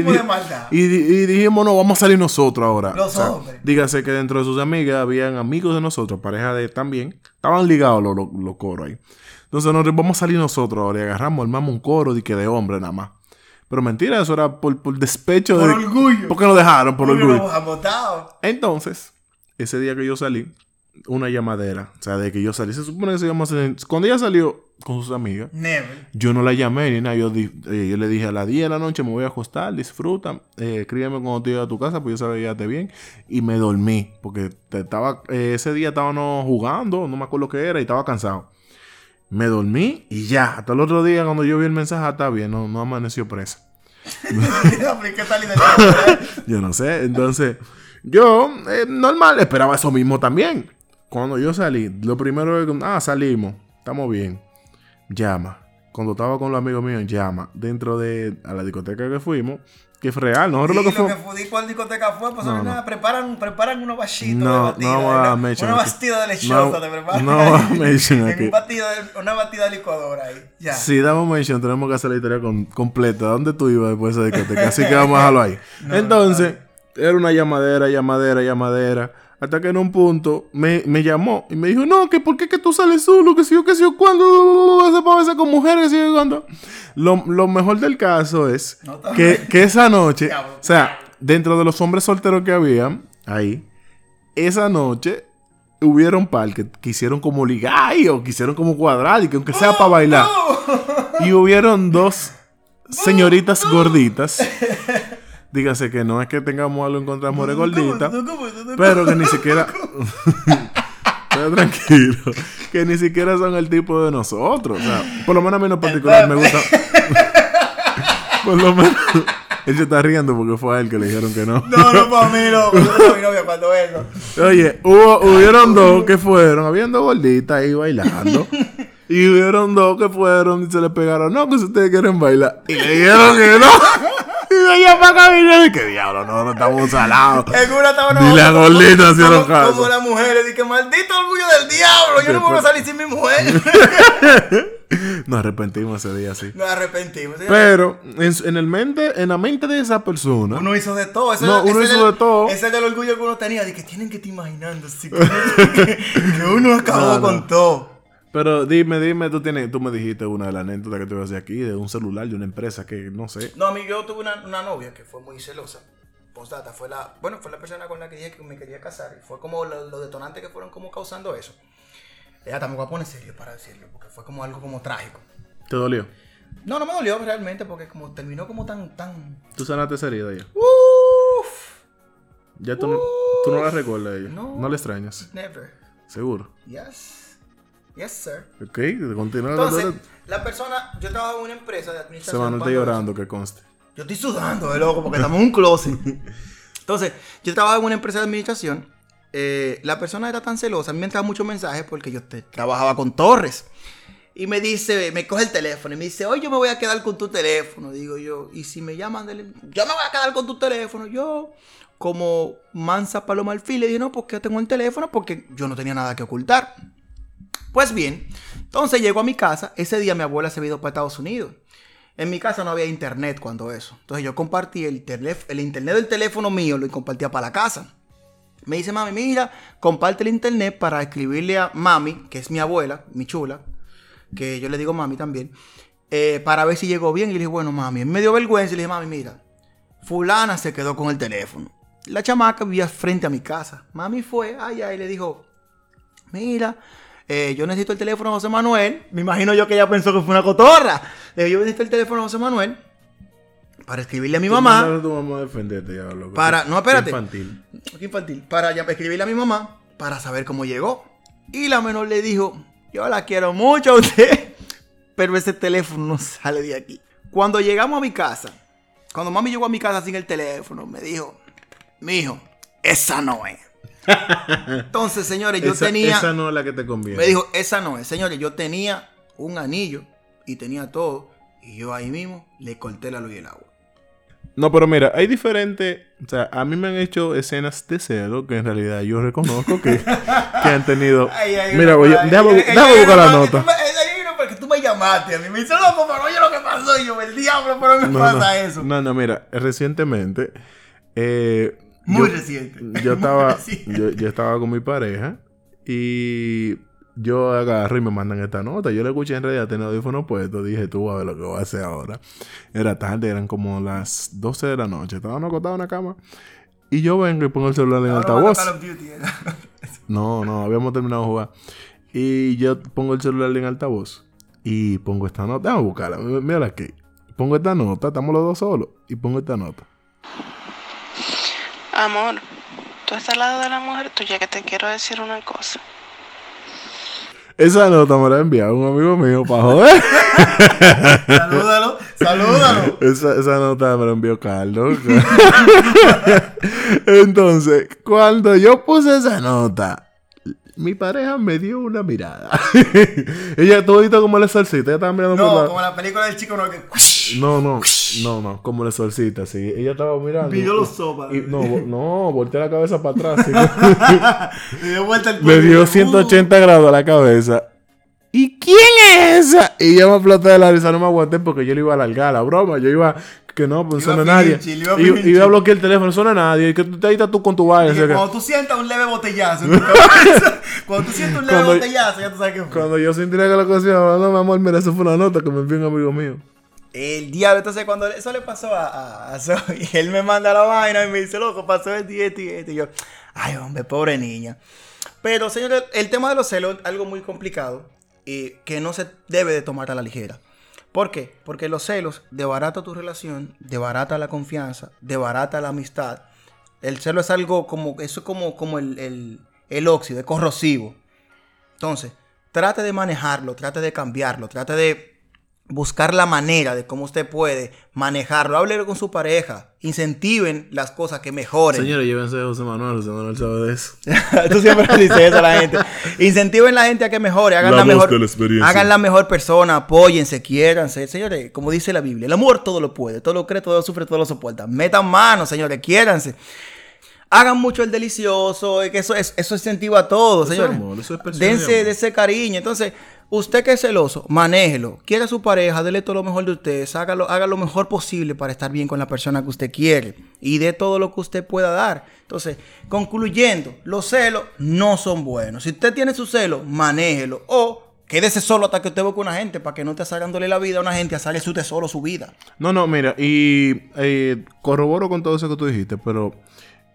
Speaker 3: Y, dijimos, no, vamos a salir nosotros ahora.
Speaker 1: Los hombres.
Speaker 3: Dígase que dentro de sus amigas habían amigos de nosotros, pareja de también. Estaban ligados los, los, los coros ahí. Entonces nosotros vamos a salir nosotros ahora y agarramos, armamos un coro de que de hombre nada más. Pero mentira, eso era por, por despecho
Speaker 1: Por
Speaker 3: de.
Speaker 1: orgullo.
Speaker 3: Porque nos dejaron, por orgullo.
Speaker 1: nos agotado.
Speaker 3: Entonces, ese día que yo salí, una llamadera. O sea, de que yo salí. Se supone que se íbamos a hacer. Cuando ella salió con sus amigas,
Speaker 1: Never.
Speaker 3: yo no la llamé ni nada. Yo, di- eh, yo le dije a las 10 de la noche me voy a acostar, disfruta. Eh, escríbeme cuando te llegue a tu casa, pues yo sabía que bien. Y me dormí. Porque te estaba, eh, ese día estábamos jugando, no me acuerdo qué era, y estaba cansado. Me dormí y ya. Hasta el otro día, cuando yo vi el mensaje, ah, está bien, no, no amaneció presa.
Speaker 1: ¿Qué tal identidad?
Speaker 3: Yo no sé. Entonces, yo, eh, normal, esperaba eso mismo también. Cuando yo salí, lo primero es que, ah, salimos, estamos bien. Llama. Cuando estaba con los amigos míos, llama. Dentro de a la discoteca que fuimos, que fue real. Nosotros
Speaker 1: Sí,
Speaker 3: lo que fue
Speaker 1: cuál discoteca fue, pues
Speaker 3: No,
Speaker 1: no,
Speaker 3: no.
Speaker 1: preparan, preparan unos bachitos
Speaker 3: No,
Speaker 1: de
Speaker 3: no
Speaker 1: batida.
Speaker 3: a
Speaker 1: una, una
Speaker 3: aquí.
Speaker 1: bastida de lechosa
Speaker 3: No,
Speaker 1: te preparan.
Speaker 3: no vamos a mention
Speaker 1: En
Speaker 3: aquí.
Speaker 1: un batido de- una batida de licuadora ahí. Ya.
Speaker 3: Si damos mention, tenemos que hacer la historia con- completa. ¿Dónde tú ibas después de esa discoteca? Así que vamos a dejarlo ahí.
Speaker 1: No,
Speaker 3: Entonces, era una llamadera, llamadera, llamadera. Hasta que en un punto me, me llamó y me dijo, no, que por qué que tú sales solo, que si yo, que si yo, cuando puede besar con mujeres, que si yo, cuando. Lo, lo mejor del caso es
Speaker 1: No,
Speaker 3: que, que esa noche, o sea, dentro de los hombres solteros que habían ahí, esa noche hubieron par que quisieron como ligar o quisieron como cuadrar y que aunque sea para bailar. Y hubieron dos señoritas gorditas. Dígase que no es que tengamos algo en contra de mujeres gorditas, pero que ni siquiera. pero tranquilo. Que ni siquiera son el tipo de nosotros. O sea, por lo menos a mí en particular me gusta. por lo menos. Él se está riendo porque fue a él que le dijeron que no.
Speaker 1: No, no, para mí no. No mi novia cuando vengo.
Speaker 3: Oye, hubo, hubieron dos que fueron, habían dos gorditas ahí bailando. Y hubieron dos que fueron y se le pegaron, no, que si ustedes quieren bailar. Y le dijeron que no. Y ella para. Y que diablo, no, no estamos salados.
Speaker 1: En una estaba
Speaker 3: Ni la gordita caso.
Speaker 1: Como las mujeres, dije, maldito orgullo del diablo, yo no puedo
Speaker 3: Después-
Speaker 1: salir sin mi mujer.
Speaker 3: Nos arrepentimos ese día, sí.
Speaker 1: Nos arrepentimos.
Speaker 3: Pero en, el mente, en la mente de esa persona,
Speaker 1: Uno hizo de todo. Ese
Speaker 3: No,
Speaker 1: era-
Speaker 3: uno
Speaker 1: ese
Speaker 3: hizo
Speaker 1: el-
Speaker 3: de todo.
Speaker 1: Ese era el orgullo que uno tenía. De que tienen que estar imaginando. así, que, que- que uno acabó
Speaker 3: No, no.
Speaker 1: con todo.
Speaker 3: Pero dime, dime, tú tienes, tú me dijiste una de las anécdotas que te voy a decir aquí, de un celular, de una empresa que no sé.
Speaker 1: No, a mí yo tuve una, una novia que fue muy celosa. Postdata, fue la, bueno, fue la persona con la que dije que me quería casar. Y fue como lo- los detonantes que fueron como causando eso. Ella también voy a poner serio para decirlo, porque fue como algo como trágico.
Speaker 3: ¿Te dolió?
Speaker 1: No, no me dolió realmente, porque como terminó como tan, tan...
Speaker 3: ¿Tú sanaste esa herida ya?
Speaker 1: Uff,
Speaker 3: Ya tú, no- tú no la recuerdas ella.
Speaker 1: No.
Speaker 3: No, le extrañas.
Speaker 1: never.
Speaker 3: Seguro.
Speaker 1: Yes. Yes, sir.
Speaker 3: Ok, continúa.
Speaker 1: Entonces, la persona, yo trabajo en una empresa de
Speaker 3: Se
Speaker 1: administración.
Speaker 3: van a estar
Speaker 1: cuando-
Speaker 3: llorando, que conste.
Speaker 1: Yo estoy sudando de loco porque estamos en un closet. Entonces, yo trabajo en una empresa de administración. eh, la persona era tan celosa, a mí me entraban muchos mensajes porque yo te- trabajaba con Torres. Y me dice, me coge el teléfono y me dice, hoy yo me voy a quedar con tu teléfono. Digo yo, y si me llaman, del- yo me voy a quedar con tu teléfono. Yo, como mansa paloma al fin, le dije, no, porque tengo el teléfono porque yo no tenía nada que ocultar. Pues bien, entonces llego a mi casa. Ese día mi abuela se había ido para Estados Unidos. En mi casa no había internet cuando eso. Entonces yo compartí el, el internet del teléfono mío, lo compartía para la casa. Me dice mami, mira, comparte el internet para escribirle a mami, que es mi abuela, mi chula, que yo le digo mami también, eh, para ver si llegó bien. Y le dije, bueno, mami, me dio vergüenza y le dije, mami, mira, fulana se quedó con el teléfono. La chamaca vivía frente a mi casa. Mami fue allá y le dijo, mira, eh, yo necesito el teléfono de José Manuel. Me imagino yo que ella pensó que fue una cotorra. Le digo, yo necesito el teléfono de José Manuel para escribirle a mi mamá.
Speaker 3: A tu mamá a defenderte ya, loco.
Speaker 1: Para- no, espérate.
Speaker 3: Infantil.
Speaker 1: Qué infantil. Para ya- escribirle a mi mamá para saber cómo llegó. Y la menor le dijo, yo la quiero mucho a usted, pero ese teléfono no sale de aquí. Cuando llegamos a mi casa, cuando mami llegó a mi casa sin el teléfono, me dijo, mijo, esa no es. Entonces, señores, yo
Speaker 3: esa,
Speaker 1: tenía...
Speaker 3: esa no es la que te conviene.
Speaker 1: Me dijo, esa no es. Señores, yo tenía un anillo y tenía todo. Y yo ahí mismo le corté la luz y el agua.
Speaker 3: No, pero mira, hay diferentes. O sea, a mí me han hecho escenas de celo que en realidad yo reconozco que, que han tenido. mira, oye, déjame, déjame buscar la nota.
Speaker 1: Porque tú me llamaste a mí. Me dice, loco, pero oye lo que pasó. Y yo, el diablo, pero me
Speaker 3: No,
Speaker 1: pasa
Speaker 3: no,
Speaker 1: eso.
Speaker 3: No, no, mira, recientemente. eh,
Speaker 1: Muy
Speaker 3: yo-
Speaker 1: reciente.
Speaker 3: Yo estaba,
Speaker 1: reciente.
Speaker 3: yo, yo estaba con mi pareja y yo agarro y me mandan esta nota. Yo le escuché en realidad tenía audífonos puestos. Dije, tú a ver lo que voy a hacer ahora. Era tarde, eran como las 12 de la noche. Estábamos acostados en la cama. Y yo vengo y pongo el celular en altavoz.
Speaker 1: ¿eh?
Speaker 3: No, no, habíamos terminado de jugar. Y yo pongo el celular en altavoz. Y pongo esta nota. Vamos a buscarla. Mírala aquí. Pongo esta nota. Estamos los dos solos. Y pongo esta nota.
Speaker 4: Amor, tú estás al lado de la mujer tuya que te quiero decir una cosa.
Speaker 3: Esa nota me la ha enviado un amigo mío para joder.
Speaker 1: Salúdalo, salúdalo.
Speaker 3: Esa, esa nota me la envió Carlos. Entonces, cuando yo puse esa nota, mi pareja me dio una mirada. ella todito como la salsita, ella estaba mirando por
Speaker 1: No,
Speaker 3: la-
Speaker 1: como la película del chico no que.
Speaker 3: No, no, no, no, como la solcita, sí. Ella estaba mirando.
Speaker 1: Pidió los sopas.
Speaker 3: Y, no, no, volteé la cabeza para atrás.
Speaker 1: Le dio vuelta el
Speaker 3: Le dio
Speaker 1: dice,
Speaker 3: 180 grados a la cabeza. ¿Y quién es esa? Y yo me exploté de la risa, no me aguanté porque yo le iba a alargar la broma. Yo iba, que no, pues
Speaker 1: Iba
Speaker 3: no
Speaker 1: a
Speaker 3: suena nadie.
Speaker 1: iba a
Speaker 3: Y
Speaker 1: pilinchi.
Speaker 3: y iba a bloquear el teléfono, no suena nadie. Y que tú ahí estás tú con tu vaina. Que-
Speaker 1: cuando tú sientas un leve botellazo cabeza, cuando tú sientas un leve
Speaker 3: Cuando-
Speaker 1: botellazo, ya tú sabes que fue.
Speaker 3: Cuando yo sentí que la cosa no, mi amor, mira, eso fue una nota que me envió un amigo mío.
Speaker 1: El diablo, entonces cuando eso le pasó a, a, a Zoe, él me manda la vaina y me dice, loco, pasó esto y esto y esto. Y yo, ay, hombre, pobre niña. Pero, señores, el tema de los celos es algo muy complicado que no se debe de tomar a la ligera. ¿Por qué? Porque los celos debarata tu relación, debarata la confianza, debarata la amistad. El celo es algo como, eso es como, como el, el, el óxido, es corrosivo. Entonces, trate de manejarlo, trate de cambiarlo, trate de buscar la manera de cómo usted puede manejarlo. Háblelo con su pareja. Incentiven las cosas que mejoren.
Speaker 3: Señores, llévense a José Manuel. José Manuel sabe de eso.
Speaker 1: Tú siempre le dices eso a la gente. Incentiven la gente a que mejore, hagan
Speaker 3: La
Speaker 1: mejor,
Speaker 3: la
Speaker 1: hagan la mejor persona, apóyense, quiéranse. Señores, como dice la Biblia, el amor todo lo puede, todo lo cree, todo lo sufre, todo lo soporta. Metan manos, señores, quiéranse. Hagan mucho el delicioso, que eso es eso incentiva a todos,
Speaker 3: Eso es
Speaker 1: señores.
Speaker 3: amor, eso es
Speaker 1: Dense de ese cariño. Entonces, usted que es celoso, manéjelo. Quiera a su pareja, dele todo lo mejor de usted. Hágalo, haga lo mejor posible para estar bien con la persona que usted quiere. Y dé todo lo que usted pueda dar. Entonces, concluyendo, los celos no son buenos. Si usted tiene su celo, manéjelo. O quédese solo hasta que usted busque una gente para que no esté sacándole la vida a una gente, a salir su tesoro, su vida.
Speaker 3: No, no, mira, y eh, corroboro con todo eso que tú dijiste, pero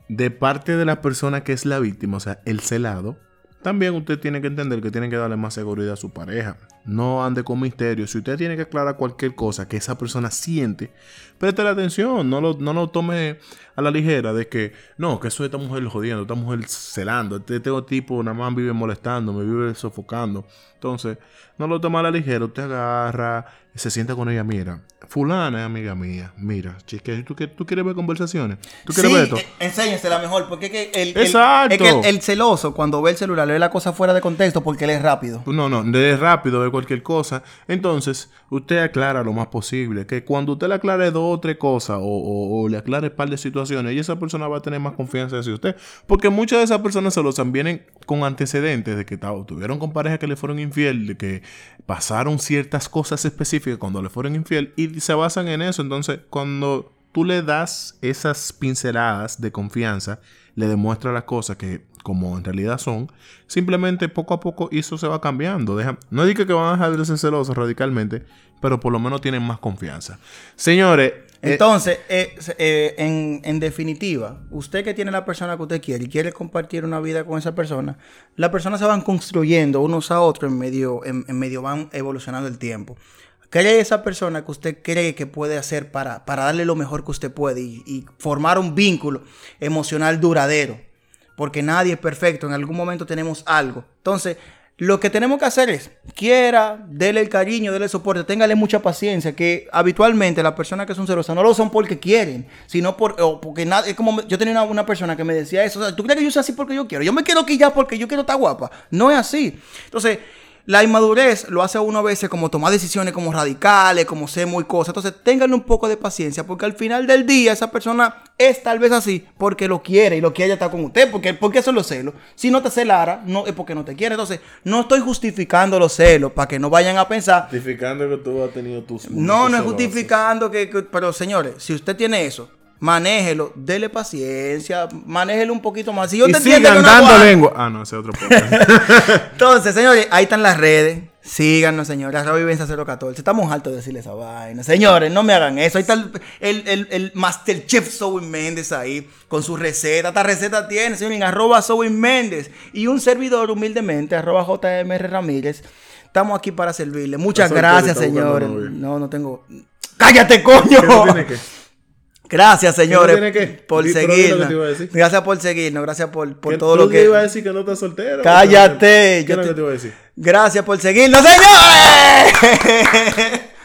Speaker 3: de parte de la persona que es la víctima, o sea, el celado, también usted tiene que entender que tiene que darle más seguridad a su pareja. No ande con misterio. Si usted tiene que aclarar cualquier cosa que esa persona siente, préstale atención. No lo, no lo tome a la ligera de que, no, que eso es esta mujer jodiendo, esta mujer celando. Este, este tipo nada más vive molestando, me vive sofocando. Entonces, no lo tome a la ligera. Usted agarra, se sienta con ella, mira. Fulana es amiga mía. Mira, chique, ¿tú, tú quieres ver conversaciones? ¿Tú quieres ver esto?
Speaker 1: eh, enséñensela mejor, porque es que el, el-
Speaker 3: Exacto.
Speaker 1: es que el- el celoso, cuando ve el celular, ve la cosa fuera de contexto porque él es rápido.
Speaker 3: No, no, de rápido de cualquier cosa. Entonces, usted aclara lo más posible. Que cuando usted le aclare dos o tres cosas o, o- o le aclare un par de situaciones, y esa persona va a tener más confianza hacia usted. Porque muchas de esas personas celosas vienen con antecedentes de que tuvieron con parejas que le fueron de que pasaron ciertas cosas específicas cuando le fueron infiel y se basan en eso. Entonces, cuando tú le das esas pinceladas de confianza, le demuestra las cosas que como en realidad son, simplemente poco a poco eso se va cambiando. Deja, no digo que van a dejar de ser celosos radicalmente, pero por lo menos tienen más confianza. Señores,
Speaker 1: Entonces, eh, eh, en, en definitiva, usted que tiene la persona que usted quiere y quiere compartir una vida con esa persona, las personas se van construyendo unos a otros en medio, en medio van evolucionando el tiempo. Cree esa persona que usted cree que puede hacer para, para darle lo mejor que usted puede y, y formar un vínculo emocional duradero. Porque nadie es perfecto, en algún momento tenemos algo. Entonces, lo que tenemos que hacer es, quiera, dele el cariño, dele el soporte, téngale mucha paciencia, que habitualmente las personas que son celosas no lo son porque quieren, sino por, porque nada, es como, yo tenía una, una persona que me decía eso, o sea, ¿tú crees que yo soy así porque yo quiero? Yo me quiero quillar porque yo quiero estar guapa. No es así. Entonces, la inmadurez lo hace a uno a veces como tomar decisiones como radicales, como ser muy cosas. Entonces, ténganle un poco de paciencia, porque al final del día esa persona es tal vez así porque lo quiere y lo quiere estar con usted. Porque, porque eso es los celos. Si no te celara, no es porque no te quiere. Entonces, no estoy justificando los celos para que no vayan a pensar.
Speaker 3: justificando que tú has tenido tus
Speaker 1: No, no es justificando que, que- Pero señores, si usted tiene eso, manéjelo, dele paciencia, manéjelo un poquito más. Si yo
Speaker 3: Y
Speaker 1: te entiendo
Speaker 3: sigan
Speaker 1: no
Speaker 3: dando
Speaker 1: aguanta-
Speaker 3: lengua. Ah, no, ese es otro podcast.
Speaker 1: entonces, señores, ahí están las redes. Síganos, señores. Arroba Vivencia 014. Estamos hartos de decirle esa vaina. Señores, no me hagan eso. Ahí está el, el, el, el Masterchef Zoe Méndez ahí con su receta. Esta receta tiene, señores, en arroba Zoe Méndez. Y un servidor humildemente, arroba JMR Ramírez. Estamos aquí para servirle. Muchas gracias, señores. No, no tengo. ¡Cállate, coño!
Speaker 3: ¿Qué no tiene que?
Speaker 1: Gracias, señores,
Speaker 3: que?
Speaker 1: por
Speaker 3: que
Speaker 1: seguirnos. Gracias por seguirnos. Gracias por, por
Speaker 3: ¿Qué-
Speaker 1: todo lo que.
Speaker 3: iba a decir que no estás soltero?
Speaker 1: Cállate.
Speaker 3: ¿Qué es
Speaker 1: yo te-
Speaker 3: te iba a decir?
Speaker 1: Gracias por seguirnos, señores.